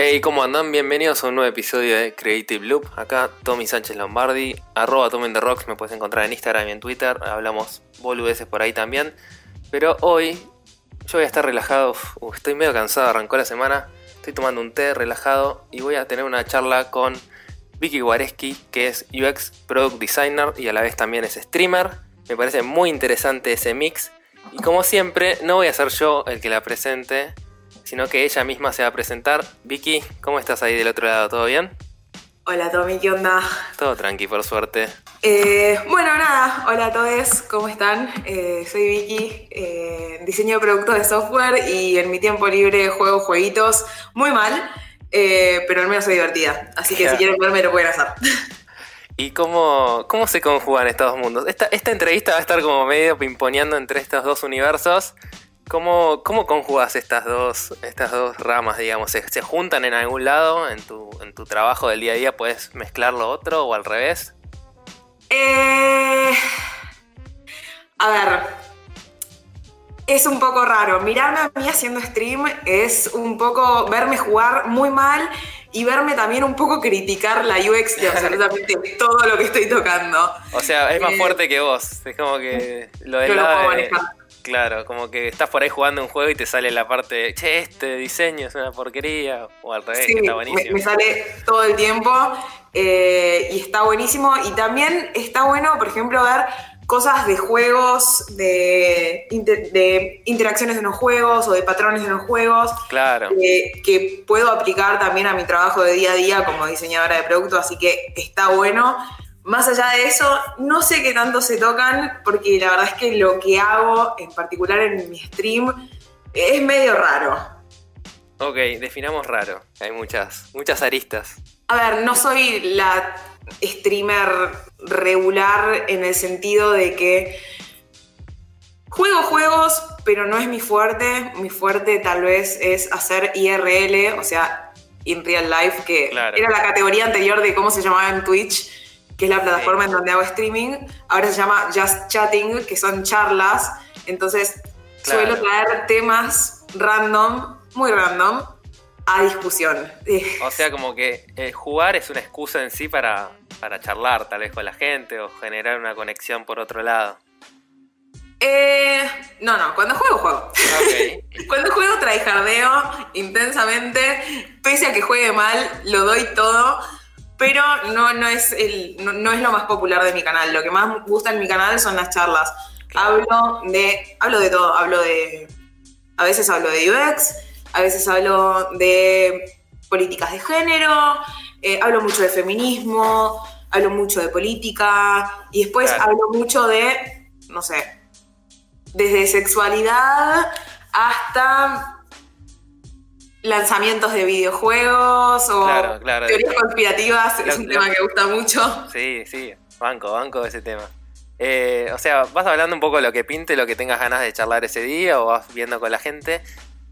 Hey, ¿cómo andan? Bienvenidos a un nuevo episodio de Creative Loop. Acá Tommy Sánchez Lombardi, arroba Tommy the me puedes encontrar en Instagram y en Twitter. Hablamos boludeces por ahí también. Pero hoy yo voy a estar relajado, estoy medio cansado, arrancó la semana. Estoy tomando un té relajado y voy a tener una charla con Vicky Wareski, que es UX Product Designer y a la vez también es streamer. Me parece muy interesante ese mix. Y como siempre, no voy a ser yo el que la presente, sino que ella misma se va a presentar. Vicky, ¿cómo estás ahí del otro lado? ¿Todo bien? Hola Tommy, ¿qué onda? Todo tranqui, por suerte. Eh, bueno, nada, hola a todos, ¿cómo están? Eh, soy Vicky, eh, diseño de productos de software y en mi tiempo libre juego jueguitos muy mal, eh, pero al menos soy divertida. Así que si quieren verme lo pueden hacer. ¿Y cómo, cómo se conjugan estos dos mundos? Esta, esta entrevista va a estar como medio pimponeando entre estos dos universos. ¿Cómo, cómo conjugas estas dos, estas dos ramas, digamos? ¿Se, se juntan en algún lado en tu, en tu trabajo del día a día? ¿Puedes mezclar lo otro o al revés? Eh, a ver, es un poco raro. Mirarme a mí haciendo stream es un poco verme jugar muy mal y verme también un poco criticar la UX de absolutamente todo lo que estoy tocando. O sea, es más Eh, fuerte que vos. Es como que lo del lado puedo de- manejar. Claro, como que estás por ahí jugando un juego y te sale la parte de, che, este diseño es una porquería. O al revés, Sí, que está me, buenísimo. me sale todo el tiempo eh, y está buenísimo. Y también está bueno, por ejemplo, ver cosas de juegos, de, inter- de interacciones en los juegos o de patrones en los juegos Claro. eh, que puedo aplicar también a mi trabajo de día a día como diseñadora de producto, así que está bueno. Más allá de eso, no sé qué tanto se tocan, porque la verdad es que lo que hago, en particular en mi stream, es medio raro. Ok, definamos raro. Hay muchas, muchas aristas. A ver, no soy la streamer regular en el sentido de que juego juegos, pero no es mi fuerte. Mi fuerte tal vez es hacer IRL, o sea, in real life, que Claro. era la categoría anterior de cómo se llamaba en Twitch, que es la plataforma en donde hago streaming. Ahora se llama Just Chatting, que son charlas. Entonces, Claro. suelo traer temas random, muy random, a discusión. O sea, como que eh, jugar es una excusa en sí para, para charlar tal vez con la gente o generar una conexión por otro lado. Eh, no, no, cuando juego, juego. Cuando juego tryhardeo intensamente, pese a que juegue mal, lo doy todo, pero no, no, es el, no, no es lo más popular de mi canal. Lo que más me gusta en mi canal son las charlas. Hablo de, hablo de todo, hablo de, a veces hablo de UX, a veces hablo de políticas de género, eh, hablo mucho de feminismo, hablo mucho de política y después Claro. hablo mucho de, no sé, desde sexualidad hasta lanzamientos de videojuegos o Claro, claro. teorías conspirativas, es un tema que gusta mucho. sí, sí, banco, banco de ese tema. Eh, o sea, vas hablando un poco de lo que pinte, lo que tengas ganas de charlar ese día o vas viendo con la gente.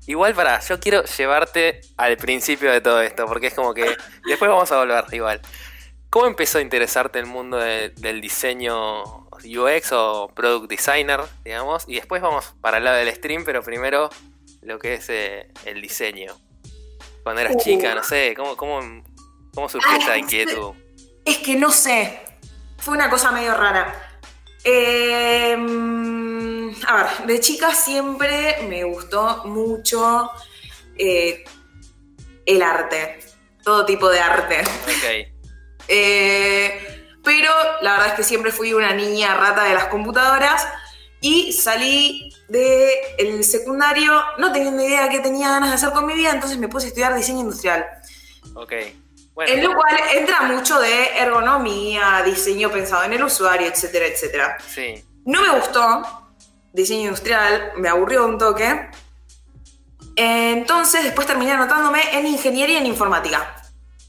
Igual para, yo quiero llevarte al principio de todo esto, porque es como que después vamos a volver igual. ¿Cómo empezó a interesarte el mundo de- del diseño UX o product designer, digamos? Y después vamos para el lado del stream, pero primero lo que es eh, el diseño. Cuando eras Uh. chica, no sé, ¿cómo, cómo, cómo surgió Ay, esta no inquietud? Es que no sé. Fue una cosa medio rara. Eh, mm, a ver, de chica siempre me gustó mucho eh, el arte. Todo tipo de arte. Ok, Eh, pero la verdad es que siempre fui una niña rata de las computadoras y salí del secundario no teniendo idea de qué tenía ganas de hacer con mi vida, entonces me puse a estudiar diseño industrial. En lo cual entra mucho de ergonomía, diseño pensado en el usuario, etcétera, etcétera. sí. No me gustó diseño industrial, me aburrió un toque. Entonces después terminé anotándome en ingeniería en informática.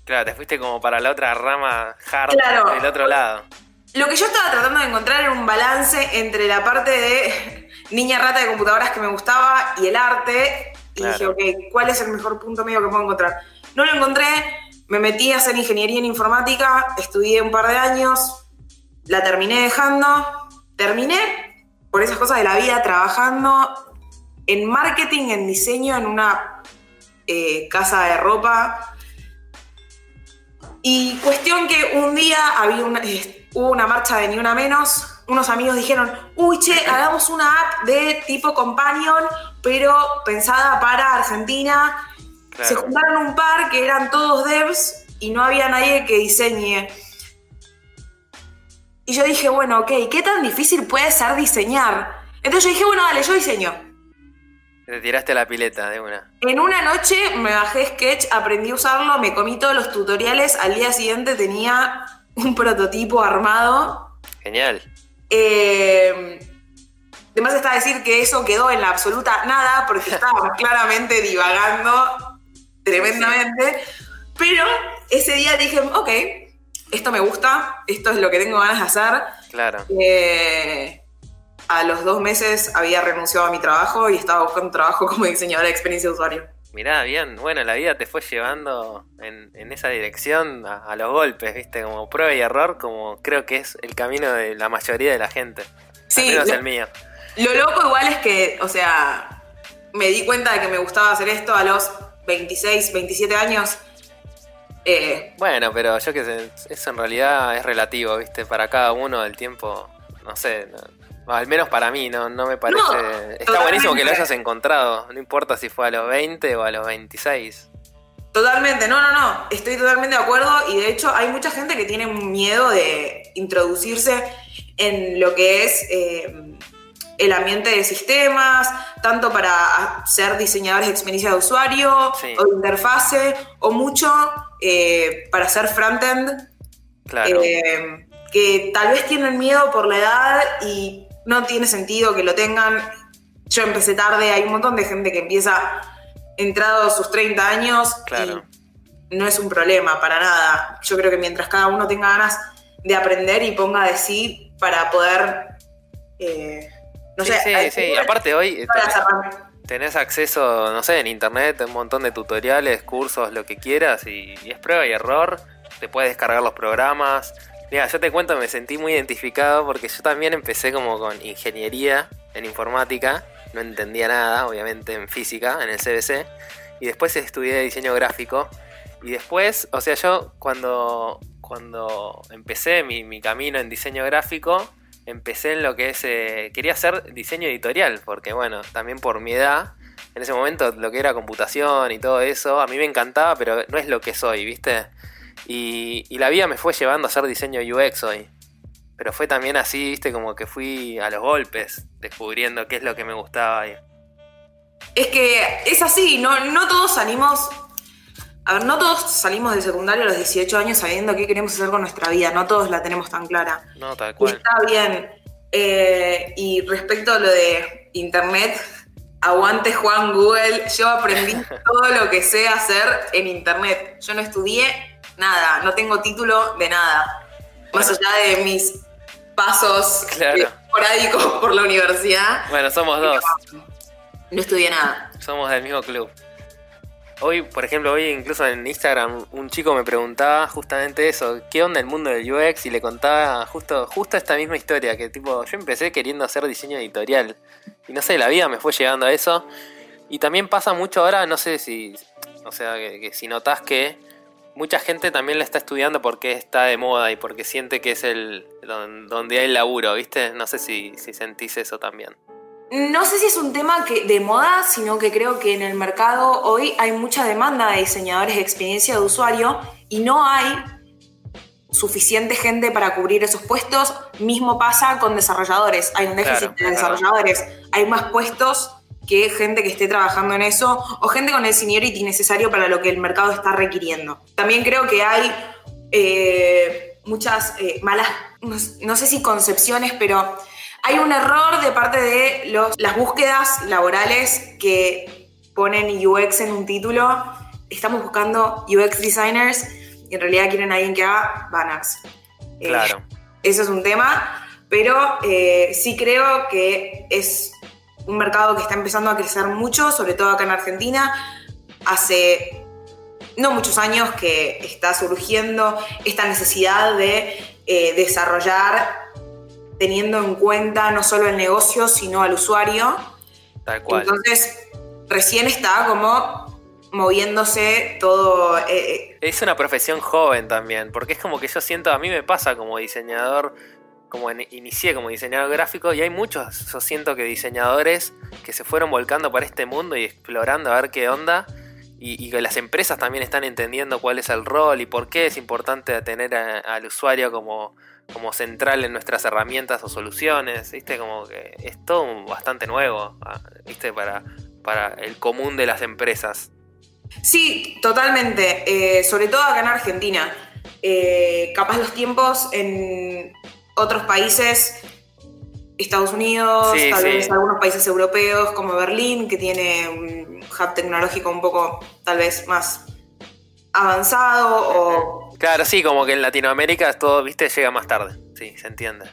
Claro, te fuiste como para la otra rama hard Claro. del otro lado. Lo que yo estaba tratando de encontrar era un balance entre la parte de niña rata de computadoras que me gustaba y el arte. Y Claro. dije, ok, ¿cuál es el mejor punto medio que puedo encontrar? No lo encontré, me metí a hacer ingeniería en informática, estudié un par de años, la terminé dejando terminé, por esas cosas de la vida, trabajando en marketing, en diseño, en una eh, casa de ropa. Y cuestión que un día había una, eh, hubo una marcha de Ni Una Menos. Unos amigos dijeron, uy, che, hagamos una app de tipo companion, pero pensada para Argentina. Se juntaron un par que eran todos devs y no había nadie que diseñe. Y yo dije, bueno, ok, ¿qué tan difícil puede ser diseñar? Entonces yo dije, bueno, dale, yo diseño. Te tiraste la pileta de una. En una noche me bajé Sketch, aprendí a usarlo, me comí todos los tutoriales, al día siguiente tenía un prototipo armado. Genial. Eh, además está decir que eso quedó en la absoluta nada, porque estaba claramente divagando tremendamente. Pero ese día dije, ok, esto me gusta, esto es lo que tengo ganas de hacer. Claro. Eh, a los dos meses había renunciado a mi trabajo y estaba buscando trabajo como diseñadora de experiencia de usuario. Mirá, bien, bueno, la vida te fue llevando en, esa dirección a, los golpes, ¿viste? Como prueba y error, como creo que es el camino de la mayoría de la gente. Sí. Al el mío. Lo loco igual es que, o sea, me di cuenta de que me gustaba hacer esto a los 26, 27 años. Eh, bueno, pero yo que sé, eso en realidad es relativo, ¿viste? Para cada uno del tiempo, no sé, al menos para mí, no, no me parece. Está buenísimo que lo hayas encontrado. No importa si fue a los 20 o a los 26. Totalmente, no, no, no. Estoy totalmente de acuerdo. Y de hecho, hay mucha gente que tiene miedo de introducirse en lo que es eh, el ambiente de sistemas, tanto para ser diseñadores de experiencia de usuario o de interfase, o mucho eh, para ser frontend. Claro. Eh, que tal vez tienen miedo por la edad y no tiene sentido que lo tengan. Yo empecé tarde, hay un montón de gente que empieza entrado sus 30 años claro. y no es un problema para nada. Yo creo que mientras cada uno tenga ganas de aprender y ponga de sí para poder, eh, no sí, sé. Sí, sí, aparte hoy tenés, acceso, no sé, en internet, un montón de tutoriales, cursos, lo que quieras y, y es prueba y error. Te puedes descargar los programas, Mira, yo te cuento, me sentí muy identificado porque yo también empecé como con ingeniería en informática, no entendía nada, obviamente en física, en el CBC, y después estudié diseño gráfico. Y después, o sea, yo cuando, cuando empecé mi, camino en diseño gráfico, empecé en lo que es, eh, quería hacer diseño editorial, porque bueno, también por mi edad, en ese momento lo que era computación y todo eso, a mí me encantaba, pero no es lo que soy, ¿viste? Y, la vida me fue llevando a hacer diseño UX hoy. Pero fue también así, viste, como que fui a los golpes, descubriendo qué es lo que me gustaba. Es que es así, no, no todos salimos. A ver, no todos salimos del secundario a los 18 años sabiendo qué queremos hacer con nuestra vida, no todos la tenemos tan clara. No, tal cual. está bien. Eh, y respecto a lo de internet, aguante Juan Google, yo aprendí todo lo que sé hacer en internet. Yo no estudié nada, no tengo título de nada. Más allá de mis pasos esporádicos por la universidad. Bueno, somos dos. No estudié nada. Somos del mismo club. Hoy, por ejemplo, hoy incluso en Instagram un chico me preguntaba justamente eso, ¿qué onda el mundo del UX? Y le contaba justo, justo esta misma historia, que tipo, yo empecé queriendo hacer diseño editorial. Y no sé, la vida me fue llegando a eso. Y también pasa mucho ahora, no sé si, o sea, que si notas que mucha gente también la está estudiando porque está de moda y porque siente que es el donde hay laburo, ¿viste? No sé si, si sentís eso también. No sé si es un tema que, de moda, sino que creo que en el mercado hoy hay mucha demanda de diseñadores de experiencia de usuario y no hay suficiente gente para cubrir esos puestos. Mismo pasa con desarrolladores. Hay un déficit de desarrolladores. Hay más puestos que gente que esté trabajando en eso o gente con el seniority necesario para lo que el mercado está requiriendo. También creo que hay eh, muchas eh, malas, no, sé si concepciones, pero hay un error de parte de los, las búsquedas laborales que ponen UX en un título. Estamos buscando UX designers y en realidad quieren a alguien que haga banners. Eh, claro. eso es un tema, pero sí creo que es un mercado que está empezando a crecer mucho, sobre todo acá en Argentina. Hace no muchos años que está surgiendo esta necesidad de eh, desarrollar teniendo en cuenta no solo el negocio, sino al usuario. Tal cual. Entonces, recién está como moviéndose todo. eh, eh, Es una profesión joven también, porque es como que yo siento, a mí me pasa como diseñador, como en- inicié como diseñador gráfico, y hay muchos, yo siento que diseñadores que se fueron volcando para este mundo y explorando a ver qué onda, y, y que las empresas también están entendiendo cuál es el rol y por qué es importante tener a- al usuario como, como central en nuestras herramientas o soluciones, ¿viste? Como que es todo bastante nuevo, ah, ¿viste? Para, para el común de las empresas. Sí, totalmente. eh, sobre todo acá en Argentina. Eh, capaz los tiempos en otros países, Estados Unidos, Sí, tal sí. vez algunos países europeos como Berlín, que tiene un hub tecnológico un poco tal vez más avanzado o Claro, sí, como que en Latinoamérica todo, viste, llega más tarde. Sí, se entiende.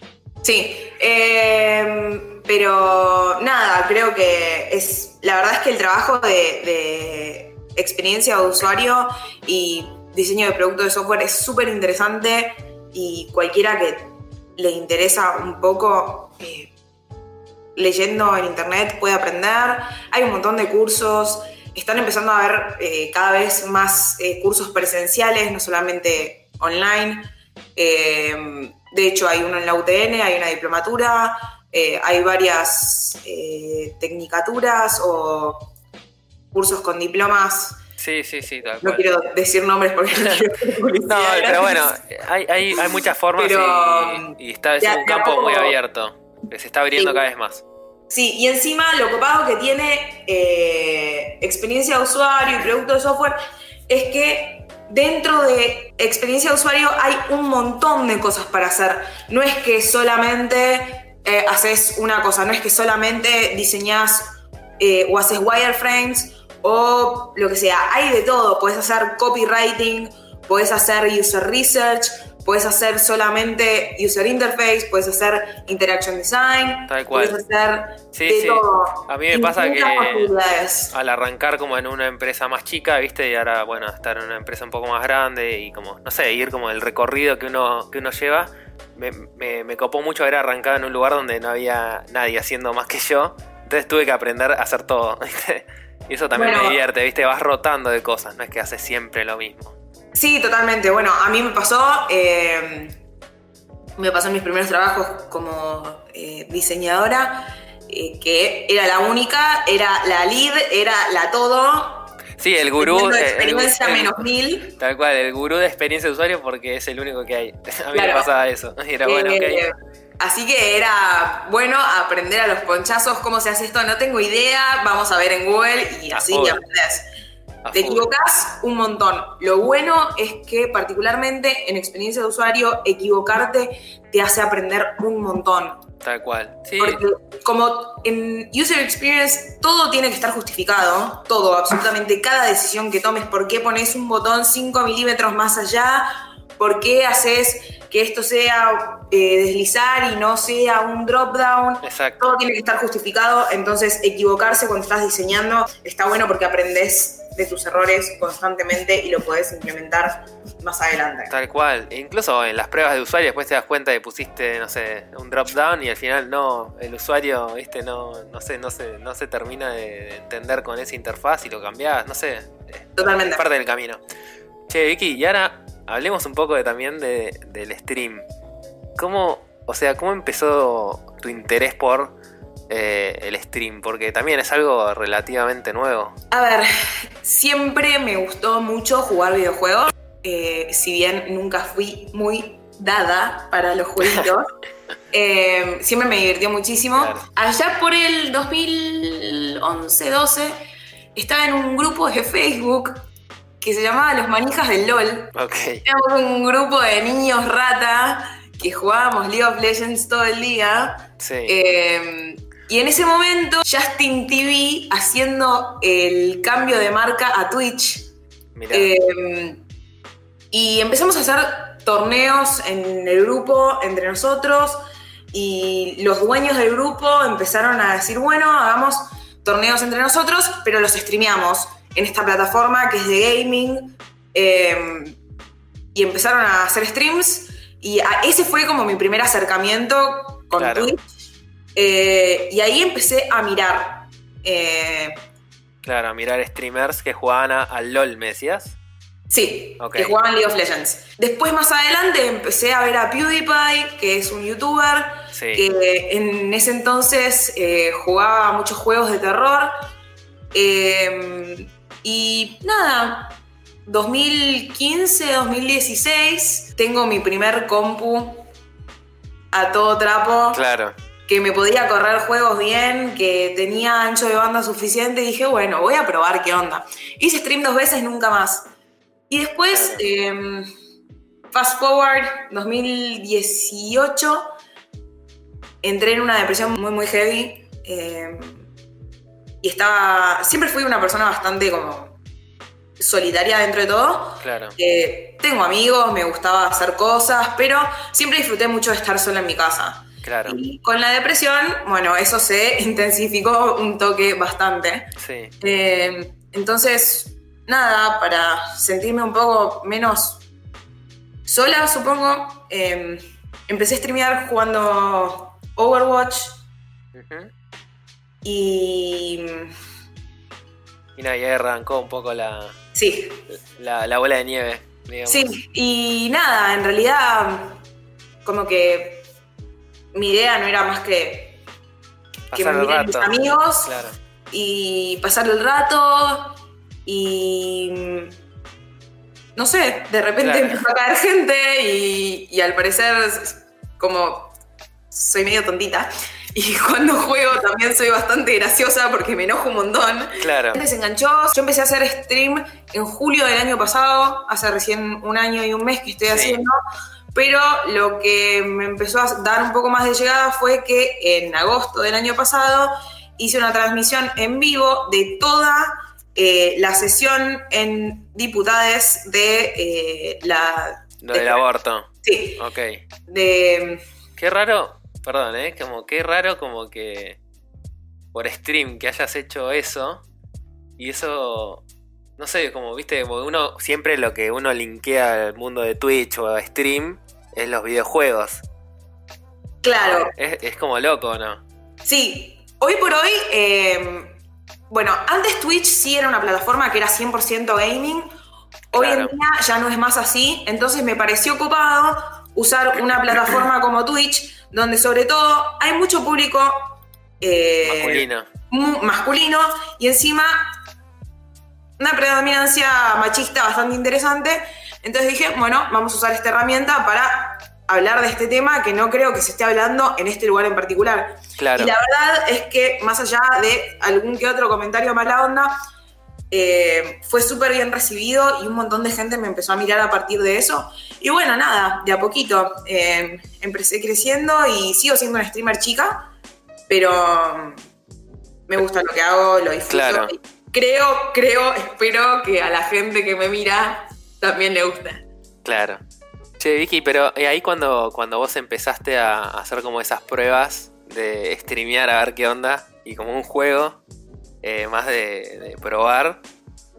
Sí, eh, pero nada, creo que es. La verdad es que el trabajo de, de experiencia de usuario y diseño de producto de software es súper interesante y cualquiera que le interesa un poco eh, leyendo en internet puede aprender. Hay un montón de cursos. Están empezando a haber eh, cada vez más eh, cursos presenciales, no solamente online. Eh, de hecho, hay uno en la UTN, hay una diplomatura, hay varias tecnicaturas o cursos con diplomas. Sí, sí, sí, tal No cual. quiero decir nombres porque no quiero No, pero bueno, hay, hay, hay muchas formas Pero, y, y está, es un campo muy abierto, que se está abriendo Sí. cada vez más. Sí, y encima lo copado que tiene eh, experiencia de usuario y producto de software es que dentro de experiencia de usuario hay un montón de cosas para hacer. No es que solamente eh, haces una cosa, no es que solamente diseñas eh, o haces wireframes o lo que sea. Hay de todo. Puedes hacer copywriting, puedes hacer user research, puedes hacer solamente user interface, puedes hacer interaction design, Tal cual. puedes hacer Sí, de sí. todo. A mí me pasa que-. Al arrancar como en una empresa más chica, viste, y ahora, bueno, estar en una empresa un poco más grande y como, no sé, ir como el recorrido que uno, que uno lleva, me, me, me copó mucho haber arrancado en un lugar donde no había nadie haciendo más que yo. Entonces tuve que aprender a hacer todo, ¿viste? Y eso también Bueno. me divierte, ¿viste? Vas rotando de cosas, no es que haces siempre lo mismo. Sí, totalmente. Bueno, a mí me pasó, eh, me pasó en mis primeros trabajos como eh, diseñadora, eh, que era la única, era la lead, era la todo. Sí, el gurú. el- experiencia el- menos mil. Tal cual, el gurú de experiencia de usuario porque es el único que hay. A mí me Claro. pasaba eso. Y era bueno, Eh. Así que era bueno aprender a los ponchazos cómo se hace esto. No tengo idea, vamos a ver en Google y A así full. aprendes. A Te full. equivocás un montón. Lo bueno es que particularmente en experiencia de usuario, equivocarte te hace aprender un montón. Tal cual. Sí, Porque como en User Experience todo tiene que estar justificado, todo, absolutamente cada decisión que tomes, por qué pones un botón 5 milímetros más allá, por qué haces que esto sea eh, deslizar y no sea un drop down, exacto. todo tiene que estar justificado, entonces equivocarse cuando estás diseñando está bueno porque aprendes de tus errores constantemente y lo podés implementar más adelante. Tal cual. E incluso en las pruebas de usuario después te das cuenta que pusiste, no sé, un drop down y al final no, el usuario, viste, no, no sé, no se, no se termina de entender con esa interfaz y lo cambiás, no sé. es Totalmente. Parte del camino. Che, Vicky, y ahora hablemos un poco de, también de, del stream. ¿Cómo, o sea, cómo empezó tu interés por eh, el stream? Porque también es algo relativamente nuevo. A ver, siempre me gustó mucho jugar videojuegos. eh, si bien nunca fui muy dada para los jueguitos, eh, siempre me divirtió muchísimo. Claro. Allá por el 2011-12 estaba en un grupo de Facebook que se llamaba Los Manijas del LOL. Ok. Éramos un grupo de niños rata que jugábamos League of Legends todo el día. Sí. Eh, y en ese momento, Justin TV haciendo el cambio de marca a Twitch. Eh, y empezamos a hacer torneos en el grupo entre nosotros. Y los dueños del grupo empezaron a decir, bueno, hagamos torneos entre nosotros, pero los streameamos en esta plataforma que es de gaming. Eh, y empezaron a hacer streams. Y ese fue como mi primer acercamiento con Claro. Twitch. Eh, y ahí empecé a mirar. Eh, Claro, a mirar streamers que jugaban a- al LOL, ¿me decías? sí, que jugaban League of Legends. Después, más adelante, empecé a ver a PewDiePie, que es un youtuber, Sí. que en ese entonces eh, jugaba muchos juegos de terror. Eh, y nada, 2015, 2016, tengo mi primer compu a todo trapo, Claro. Que me podía correr juegos bien, que tenía ancho de banda suficiente. Y dije, bueno, voy a probar qué onda. Hice stream dos veces, nunca más. Y después, eh, fast forward, 2018, entré en una depresión muy, muy heavy. eh, y estaba. Siempre fui una persona bastante como solitaria dentro de todo. Claro. Eh, tengo amigos, me gustaba hacer cosas, pero siempre disfruté mucho de estar sola en mi casa. Claro. Y con la depresión, bueno, eso se intensificó un toque bastante. Sí. Eh, entonces, nada, para sentirme un poco menos sola, supongo, eh, empecé a streamear jugando Overwatch Ujú. y... Y nada, y ahí arrancó un poco la, Sí, la, la bola de nieve, digamos. Sí, y nada, en realidad como que mi idea no era más que que me Pasar miren mis amigos Claro. y pasar el rato y no sé, de repente Claro. empezó a caer gente y, y al parecer como soy medio tontita y cuando juego también soy bastante graciosa porque me enojo un montón. Claro. Se enganchó. Yo empecé a hacer stream en julio del año pasado, hace recién un año y un mes que estoy Sí. haciendo. Pero lo que me empezó a dar un poco más de llegada fue que en agosto del año pasado hice una transmisión en vivo de toda eh, la sesión en diputades de eh, la... Lo del aborto. Sí, Ok. de... Qué raro, perdón, ¿eh? Como qué raro como que por stream que hayas hecho eso y eso, no sé, como viste, como uno siempre lo que uno linkea al mundo de Twitch o a stream es los videojuegos. Claro, Es, es como loco, ¿no? Sí, hoy por hoy, eh, bueno, antes Twitch sí era una plataforma que era 100% gaming. Hoy Claro. en día ya no es más así, entonces me pareció copado usar una plataforma como Twitch, donde sobre todo hay mucho público eh, Masculino. masculino y encima una predominancia machista bastante interesante. Entonces dije, bueno, vamos a usar esta herramienta para hablar de este tema que no creo que se esté hablando en este lugar en particular. Claro. Y la verdad es que más allá de algún que otro comentario mala onda, eh, fue súper bien recibido y un montón de gente me empezó a mirar a partir de eso. Y bueno, nada, de a poquito eh, empecé creciendo y sigo siendo una streamer chica, pero me gusta lo que hago, lo disfruto. Claro. Creo, creo, espero que a la gente que me mira también le guste. Claro. Che, Vicky, pero eh, ahí cuando, cuando vos empezaste a hacer como esas pruebas de streamear a ver qué onda y como un juego eh, más de, de probar,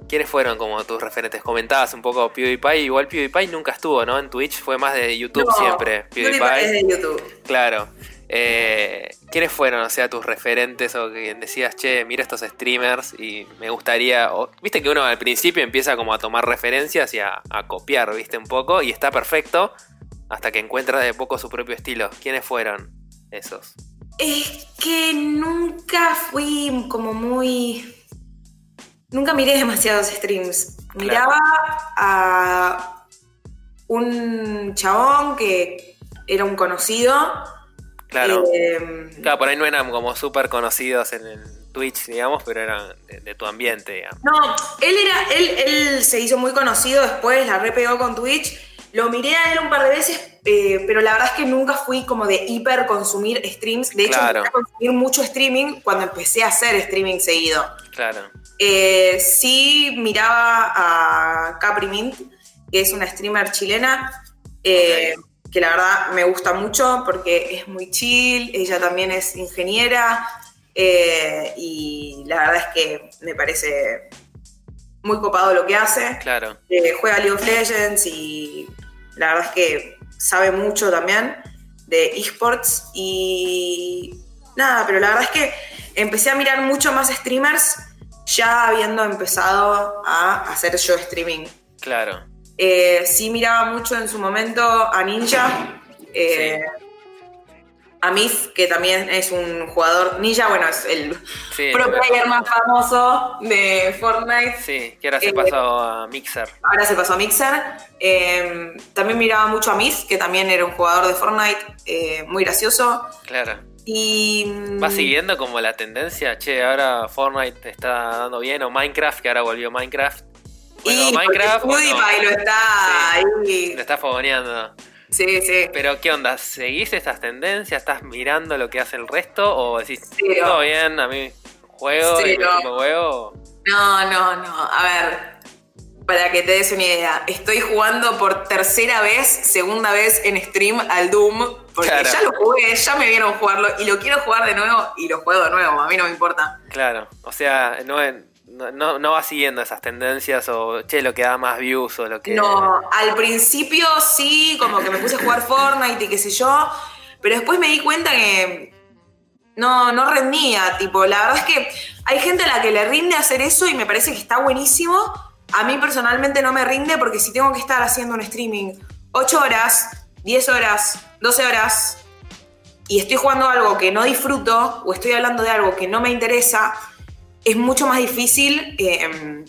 ¿quiénes fueron como tus referentes? Comentabas un poco PewDiePie, igual PewDiePie nunca estuvo, ¿no? En Twitch fue más de YouTube No, siempre. PewDiePie es de YouTube. Claro. Eh, ¿Quiénes fueron, o sea, tus referentes o que decías, che, mira estos streamers y me gustaría... o- Viste que uno al principio empieza como a tomar referencias y a, a copiar, viste, un poco, y está perfecto hasta que encuentra de poco su propio estilo. ¿Quiénes fueron esos? Es que nunca fui como muy. Nunca miré demasiados streams. Miraba a un chabón que era un conocido. Claro. eh, Claro, por ahí no eran como súper conocidos en el Twitch, digamos, pero eran de, de tu ambiente, digamos. no, él era. Él, él se hizo muy conocido después, la repegó con Twitch. Lo miré a él un par de veces, eh, pero la verdad es que nunca fui como de hiper consumir streams. De hecho, Claro. empecé a consumir mucho streaming cuando empecé a hacer streaming seguido. Claro. Eh, sí miraba a Capri Mint, que es una streamer chilena, eh, que la verdad me gusta mucho porque es muy chill, ella también es ingeniera eh, y la verdad es que me parece muy copado lo que hace. Claro. Eh, juega League of Legends y la verdad es que sabe mucho también. de esports y nada, pero la verdad es que empecé a mirar mucho más streamers ya habiendo empezado a hacer yo streaming. Claro. Eh, sí miraba mucho en su momento a Ninja, eh, a Myth, que también es un jugador ninja, bueno, es el Sí, pro player más famoso de Fortnite. Sí, que ahora se Eh, pasó a Mixer. Ahora se pasó a Mixer. También miraba mucho a Myth, que también era un jugador de Fortnite muy gracioso. Claro. Y. mm, ¿Va siguiendo como la tendencia? Che, ahora Fortnite te está dando bien. O Minecraft, que ahora volvió Minecraft. Y Minecraft. Bueno, lo está ahí. lo está fogoneando. Sí, sí. Pero, ¿qué onda? ¿Seguís estas tendencias? ¿Estás mirando lo que hace el resto? ¿O decís, Cero. todo bien, a mí juego y me huevo? No, no, no. A ver, para que te des una idea, estoy jugando por tercera vez, segunda vez en stream al Doom, porque Claro. ya lo jugué, ya me vieron jugarlo y lo quiero jugar de nuevo y lo juego de nuevo, a mí no me importa. Claro. O sea, no, no, no, va siguiendo esas tendencias o, che, lo que da más views o lo que... No, al principio sí, como que me puse a jugar Fortnite y qué sé yo, pero después me di cuenta que no, no rendía, tipo, la verdad es que hay gente a la que le rinde hacer eso y me parece que está buenísimo. A mí personalmente no me rinde porque si tengo que estar haciendo un streaming 8 horas, 10 horas, 12 horas y estoy jugando algo que no disfruto o estoy hablando de algo que no me interesa, es mucho más difícil eh,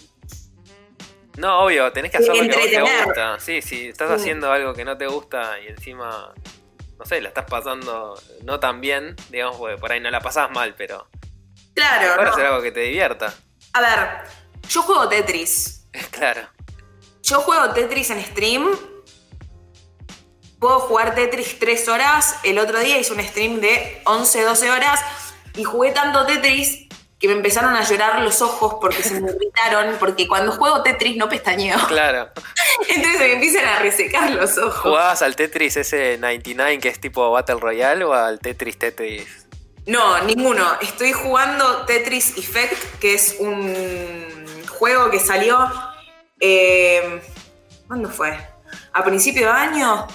No, obvio, tenés que hacer lo que te gusta. Sí, si estás Sí. haciendo algo que no te gusta y encima, no sé, la estás pasando no tan bien, digamos, porque por ahí no la pasás mal, pero Claro, mejor no. hacer algo que te divierta. A ver, yo juego Tetris. claro. Yo juego Tetris en stream. Puedo jugar Tetris 3 horas. El otro día hice un stream de 11, 12 horas. Y jugué tanto Tetris que me empezaron a llorar los ojos porque se me irritaron. Porque cuando juego Tetris no pestañeo. Claro. Entonces me empiezan a resecar los ojos. ¿Jugabas al Tetris ese 99 que es tipo Battle Royale o al Tetris Tetris? No, ninguno. Estoy jugando Tetris Effect, que es un juego que salió. eh, ¿Cuándo fue? A principio de año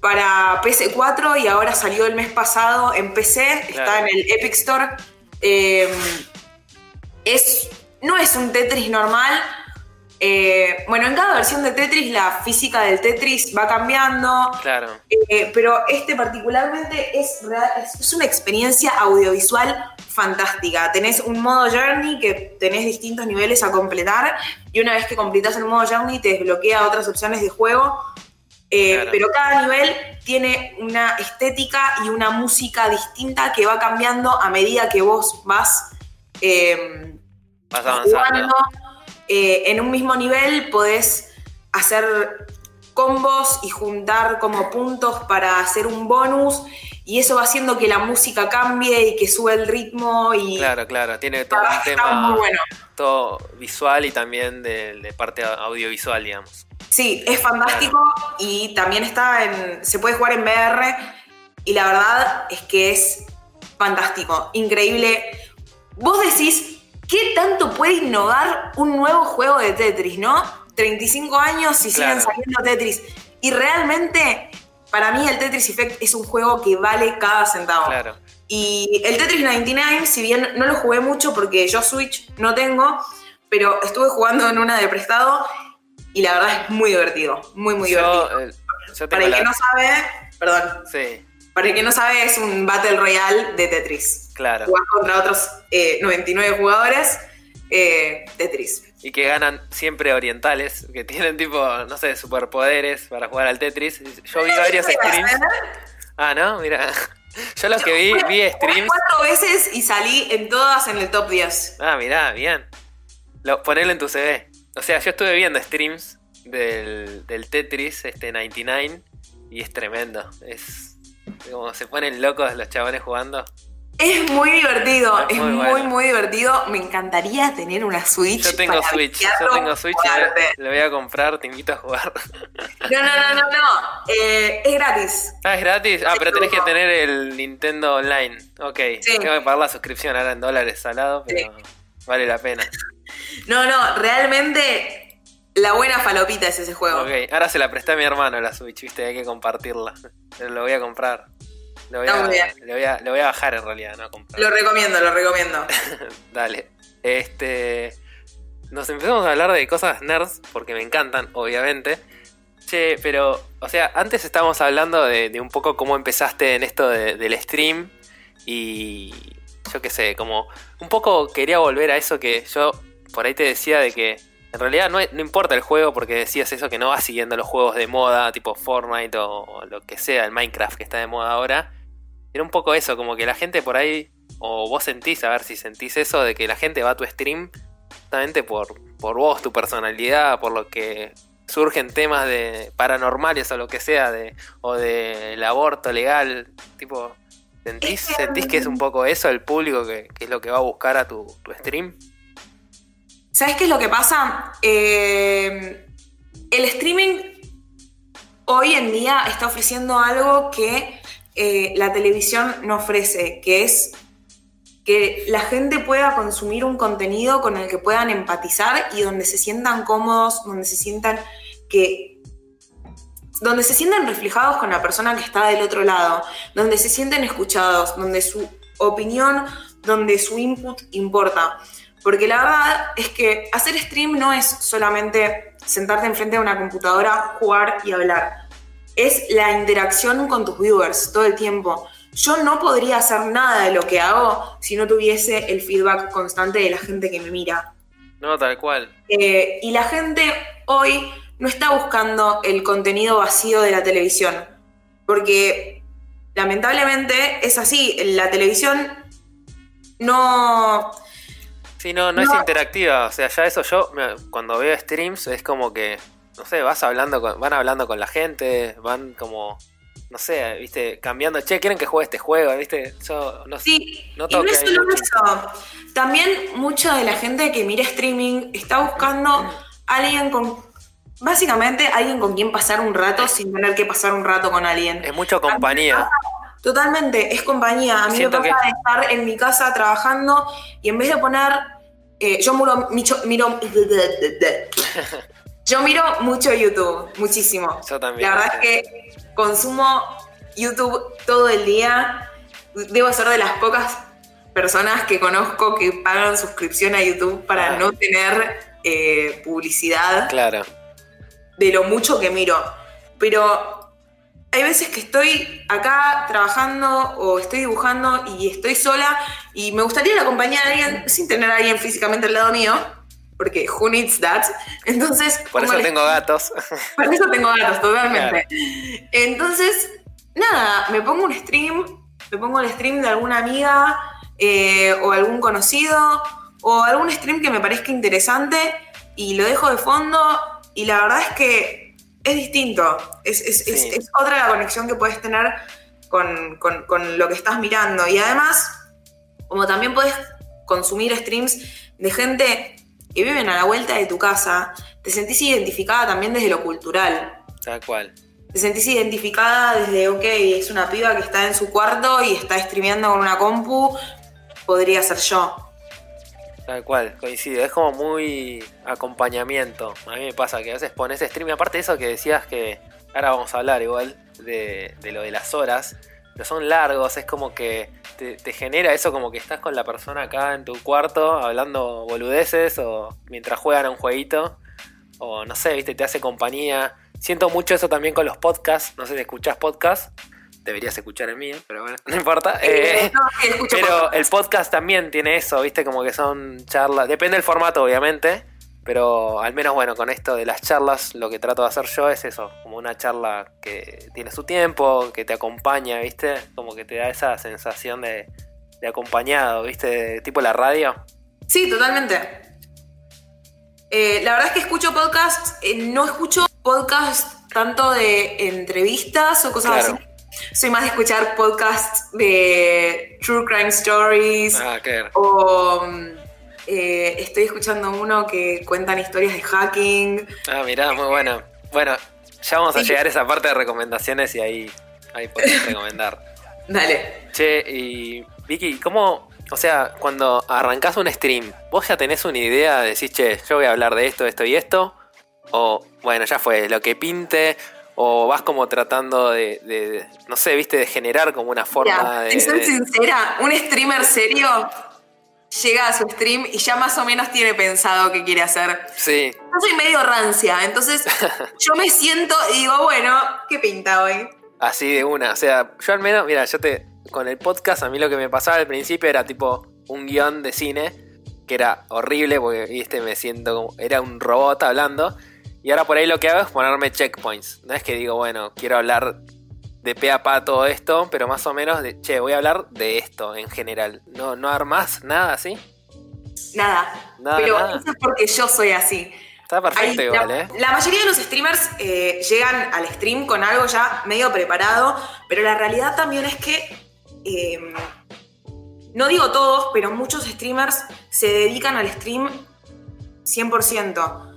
para PS4 y ahora salió el mes pasado en PC. Está en el Epic Store. Eh, es, no es un Tetris normal. Eh, bueno, en cada versión de Tetris la física del Tetris va cambiando. Claro. Eh, pero este particularmente es, real- es- una experiencia audiovisual fantástica. Tenés un modo journey que tenés distintos niveles a completar y una vez que completas el modo journey te desbloquea otras opciones de juego. Eh, Claro. Pero cada nivel tiene una estética y una música distinta que va cambiando a medida que vos vas eh, Vas avanzando. jugando eh, en un mismo nivel podés hacer combos y juntar como puntos para hacer un bonus y eso va haciendo que la música cambie y que sube el ritmo y Claro, claro. Tiene todo un tema muy bueno. todo visual y también de, de parte audiovisual, digamos. Sí, es fantástico y también está en. se puede jugar en VR y la verdad es que es fantástico, increíble. Vos decís, ¿qué tanto puede innovar un nuevo juego de Tetris, no? 35 años y siguen saliendo Tetris. Y realmente, para mí el Tetris Effect es un juego que vale cada centavo. Claro. Y el Tetris 99, si bien no lo jugué mucho porque yo Switch no tengo, pero estuve jugando en una de prestado y la verdad es muy divertido, muy, muy divertido. Eh, yo Para el la... que no sabe, perdón, Sí, para el que no sabe es un Battle Royale de Tetris. claro. Jugás contra otros eh, 99 jugadores, eh, Tetris. Y que ganan siempre orientales, que tienen tipo, no sé, superpoderes para jugar al Tetris. Yo vi varios ¿Qué vas a streams. Ah, ¿no? Mira. Yo los que vi, vi streams. cuatro veces y salí en todas en el top 10. Ah, mirá, bien. Lo, ponelo en tu CV. O sea, yo estuve viendo streams del, del Tetris, este 99, y es tremendo. Es como se ponen locos los chabones jugando. Es muy divertido, Es muy muy, bueno. muy, divertido. Me encantaría tener una Switch. Yo tengo para Switch, yo tengo Switch, y le, voy a comprar, te invito a jugar. No, no, no, no, no. Eh, es gratis. Ah, es gratis. Ah, Sí, pero tenés que tener el Nintendo Online. Ok, Sí. tengo que pagar la suscripción ahora en dólares salado, pero vale la pena. No, no, realmente la buena falopita es ese juego. Ok, ahora se la presté a mi hermano la Switch, viste, hay que compartirla. Pero lo voy a comprar. Lo voy, a, lo voy a- lo voy a bajar en realidad, no a comprar. Lo recomiendo, lo recomiendo. Dale. Este. Nos empezamos a hablar de cosas nerds, porque me encantan, obviamente. Che, pero, o sea, antes estábamos hablando de, de un poco cómo empezaste en esto de- del stream. Y. Yo qué sé, como. Un poco quería volver a eso que yo por ahí te decía de que. En realidad no, no importa el juego porque decías eso que no vas siguiendo los juegos de moda, tipo Fortnite o, o lo que sea, el Minecraft que está de moda ahora. Era un poco eso, como que la gente por ahí, o vos sentís, a ver si sentís eso, de que la gente va a tu stream justamente por, por vos, tu personalidad, por lo que surgen temas de paranormales o lo que sea, de, o del aborto legal, tipo, ¿sentís, sentís que es un poco eso el público que, que es lo que va a buscar a tu, tu stream? ¿Sabes qué es lo que pasa? Eh, el streaming hoy en día está ofreciendo algo que eh, la televisión no ofrece, que es que la gente pueda consumir un contenido con el que puedan empatizar y donde se sientan cómodos, donde se sientan que donde se sientan reflejados con la persona que está del otro lado, donde se sienten escuchados, donde su opinión, donde su input importa. Porque la verdad es que hacer stream no es solamente sentarte enfrente de una computadora, jugar y hablar. Es la interacción con tus viewers todo el tiempo. Yo no podría hacer nada de lo que hago si no tuviese el feedback constante de la gente que me mira. No, tal cual. Eh, y la gente hoy no está buscando el contenido vacío de la televisión. Porque lamentablemente es así. La televisión no. Sí, no, no, es interactiva. O sea, ya eso yo, cuando veo streams, es como que, no sé, vas hablando con, van hablando con la gente, van como, no sé, viste, cambiando, che, quieren que juegue este juego, viste, yo no sé. Sí, No y no es solo eso. También mucha de la gente que mira streaming está buscando alguien con. Básicamente, alguien con quien pasar un rato sin tener que pasar un rato con alguien. Es mucho compañía. Totalmente, es compañía. A mí Siento me pasa de estar en mi casa trabajando y en vez de poner. eh, yo miro, micho- miro. Yo miro mucho YouTube, muchísimo. Yo también. La verdad es que consumo YouTube todo el día. Debo ser de las pocas personas que conozco que pagan suscripción a YouTube para Ah. no tener eh, publicidad Claro. de lo mucho que miro. Pero hay veces que estoy acá trabajando o estoy dibujando y estoy sola y me gustaría la compañía de alguien sin tener a alguien físicamente al lado mío. Porque who needs that? Entonces, Por eso tengo gatos. por eso tengo gatos, totalmente. Entonces, nada, me pongo un stream, me pongo el stream de alguna amiga eh, o algún conocido o algún stream que me parezca interesante y lo dejo de fondo y la verdad es que es distinto, es, es- es- es otra la conexión que puedes tener con, con- con lo que estás mirando y además, como también puedes consumir streams de gente que viven a la vuelta de tu casa, te sentís identificada también desde lo cultural. Tal cual. Te sentís identificada desde, ok, es una piba que está en su cuarto y está streameando con una compu, podría ser yo. Tal cual, coincide. Es como muy acompañamiento. A mí me pasa que a veces pones stream y aparte de eso que decías que ahora vamos a hablar igual de, de lo de las horas, pero son largos, es como que te, te genera eso como que estás con la persona acá en tu cuarto hablando boludeces o mientras juegan a un jueguito o no sé, viste, te hace compañía. Siento mucho eso también con los podcasts, no sé si escuchás podcasts, deberías escuchar el mío, pero bueno, no importa. Eh, no, sí, escucho pero el podcast también tiene eso, viste, como que son charlas. Depende del formato, obviamente. Pero al menos, bueno, con esto de las charlas, lo que trato de hacer yo es eso, como una charla que tiene su tiempo, que te acompaña, viste, como que te da esa sensación de, de acompañado, viste, tipo la radio. Sí, totalmente. Eh, la verdad es que escucho podcasts, eh, no escucho podcasts tanto de entrevistas o cosas Claro. así. Soy más de escuchar podcasts de true crime stories Ah, qué o mm, eh, estoy escuchando uno que cuentan historias de hacking. Ah, mirá, muy bueno. Bueno, ya vamos a llegar a esa parte de recomendaciones y ahí, ahí podemos recomendar. Dale. Che, y Vicky, ¿cómo, o sea, cuando arrancás un stream, vos ya tenés una idea, decís, che, yo voy a hablar de esto, esto y esto? O, bueno, ya fue, lo que pinte, ¿O vas como tratando de, de- no sé, viste, de generar como una forma Mira, de... soy de- sincera, un streamer serio llega a su stream y ya más o menos tiene pensado qué quiere hacer. Sí, Yo soy medio rancia, entonces yo me siento y digo, bueno, ¿qué pinta hoy? así de una. O sea, yo al menos, mira, yo te... Con el podcast a mí lo que me pasaba al principio era tipo un guion de cine que era horrible porque, viste, me siento como... Era un robot hablando. Y ahora por ahí lo que hago es ponerme checkpoints. No es que digo, bueno, quiero hablar de pe a pa todo esto, pero más o menos de, che, voy a hablar de esto en general. No, no armás nada así. Nada. Nada, Pero nada. eso es porque yo soy así. Está perfecto Ahí, igual, la, ¿eh? la mayoría de los streamers eh, llegan al stream con algo ya medio preparado, pero la realidad también es que, eh, no digo todos, pero muchos streamers se dedican al stream 100%.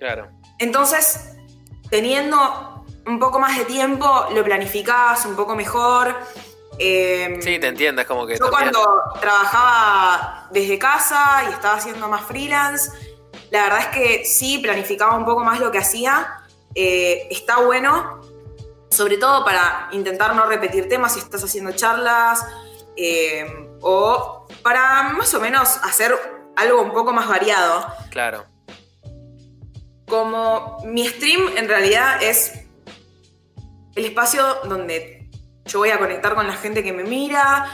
Claro. Entonces, teniendo un poco más de tiempo, lo planificás un poco mejor. eh, Sí, te entiendo, es como que yo también- cuando trabajaba desde casa y estaba haciendo más freelance, la verdad es que sí planificaba un poco más lo que hacía. Eh, está bueno, sobre todo para intentar no repetir temas si estás haciendo charlas eh, o para más o menos hacer algo un poco más variado. Claro. Como mi stream en realidad es el espacio donde yo voy a conectar con la gente que me mira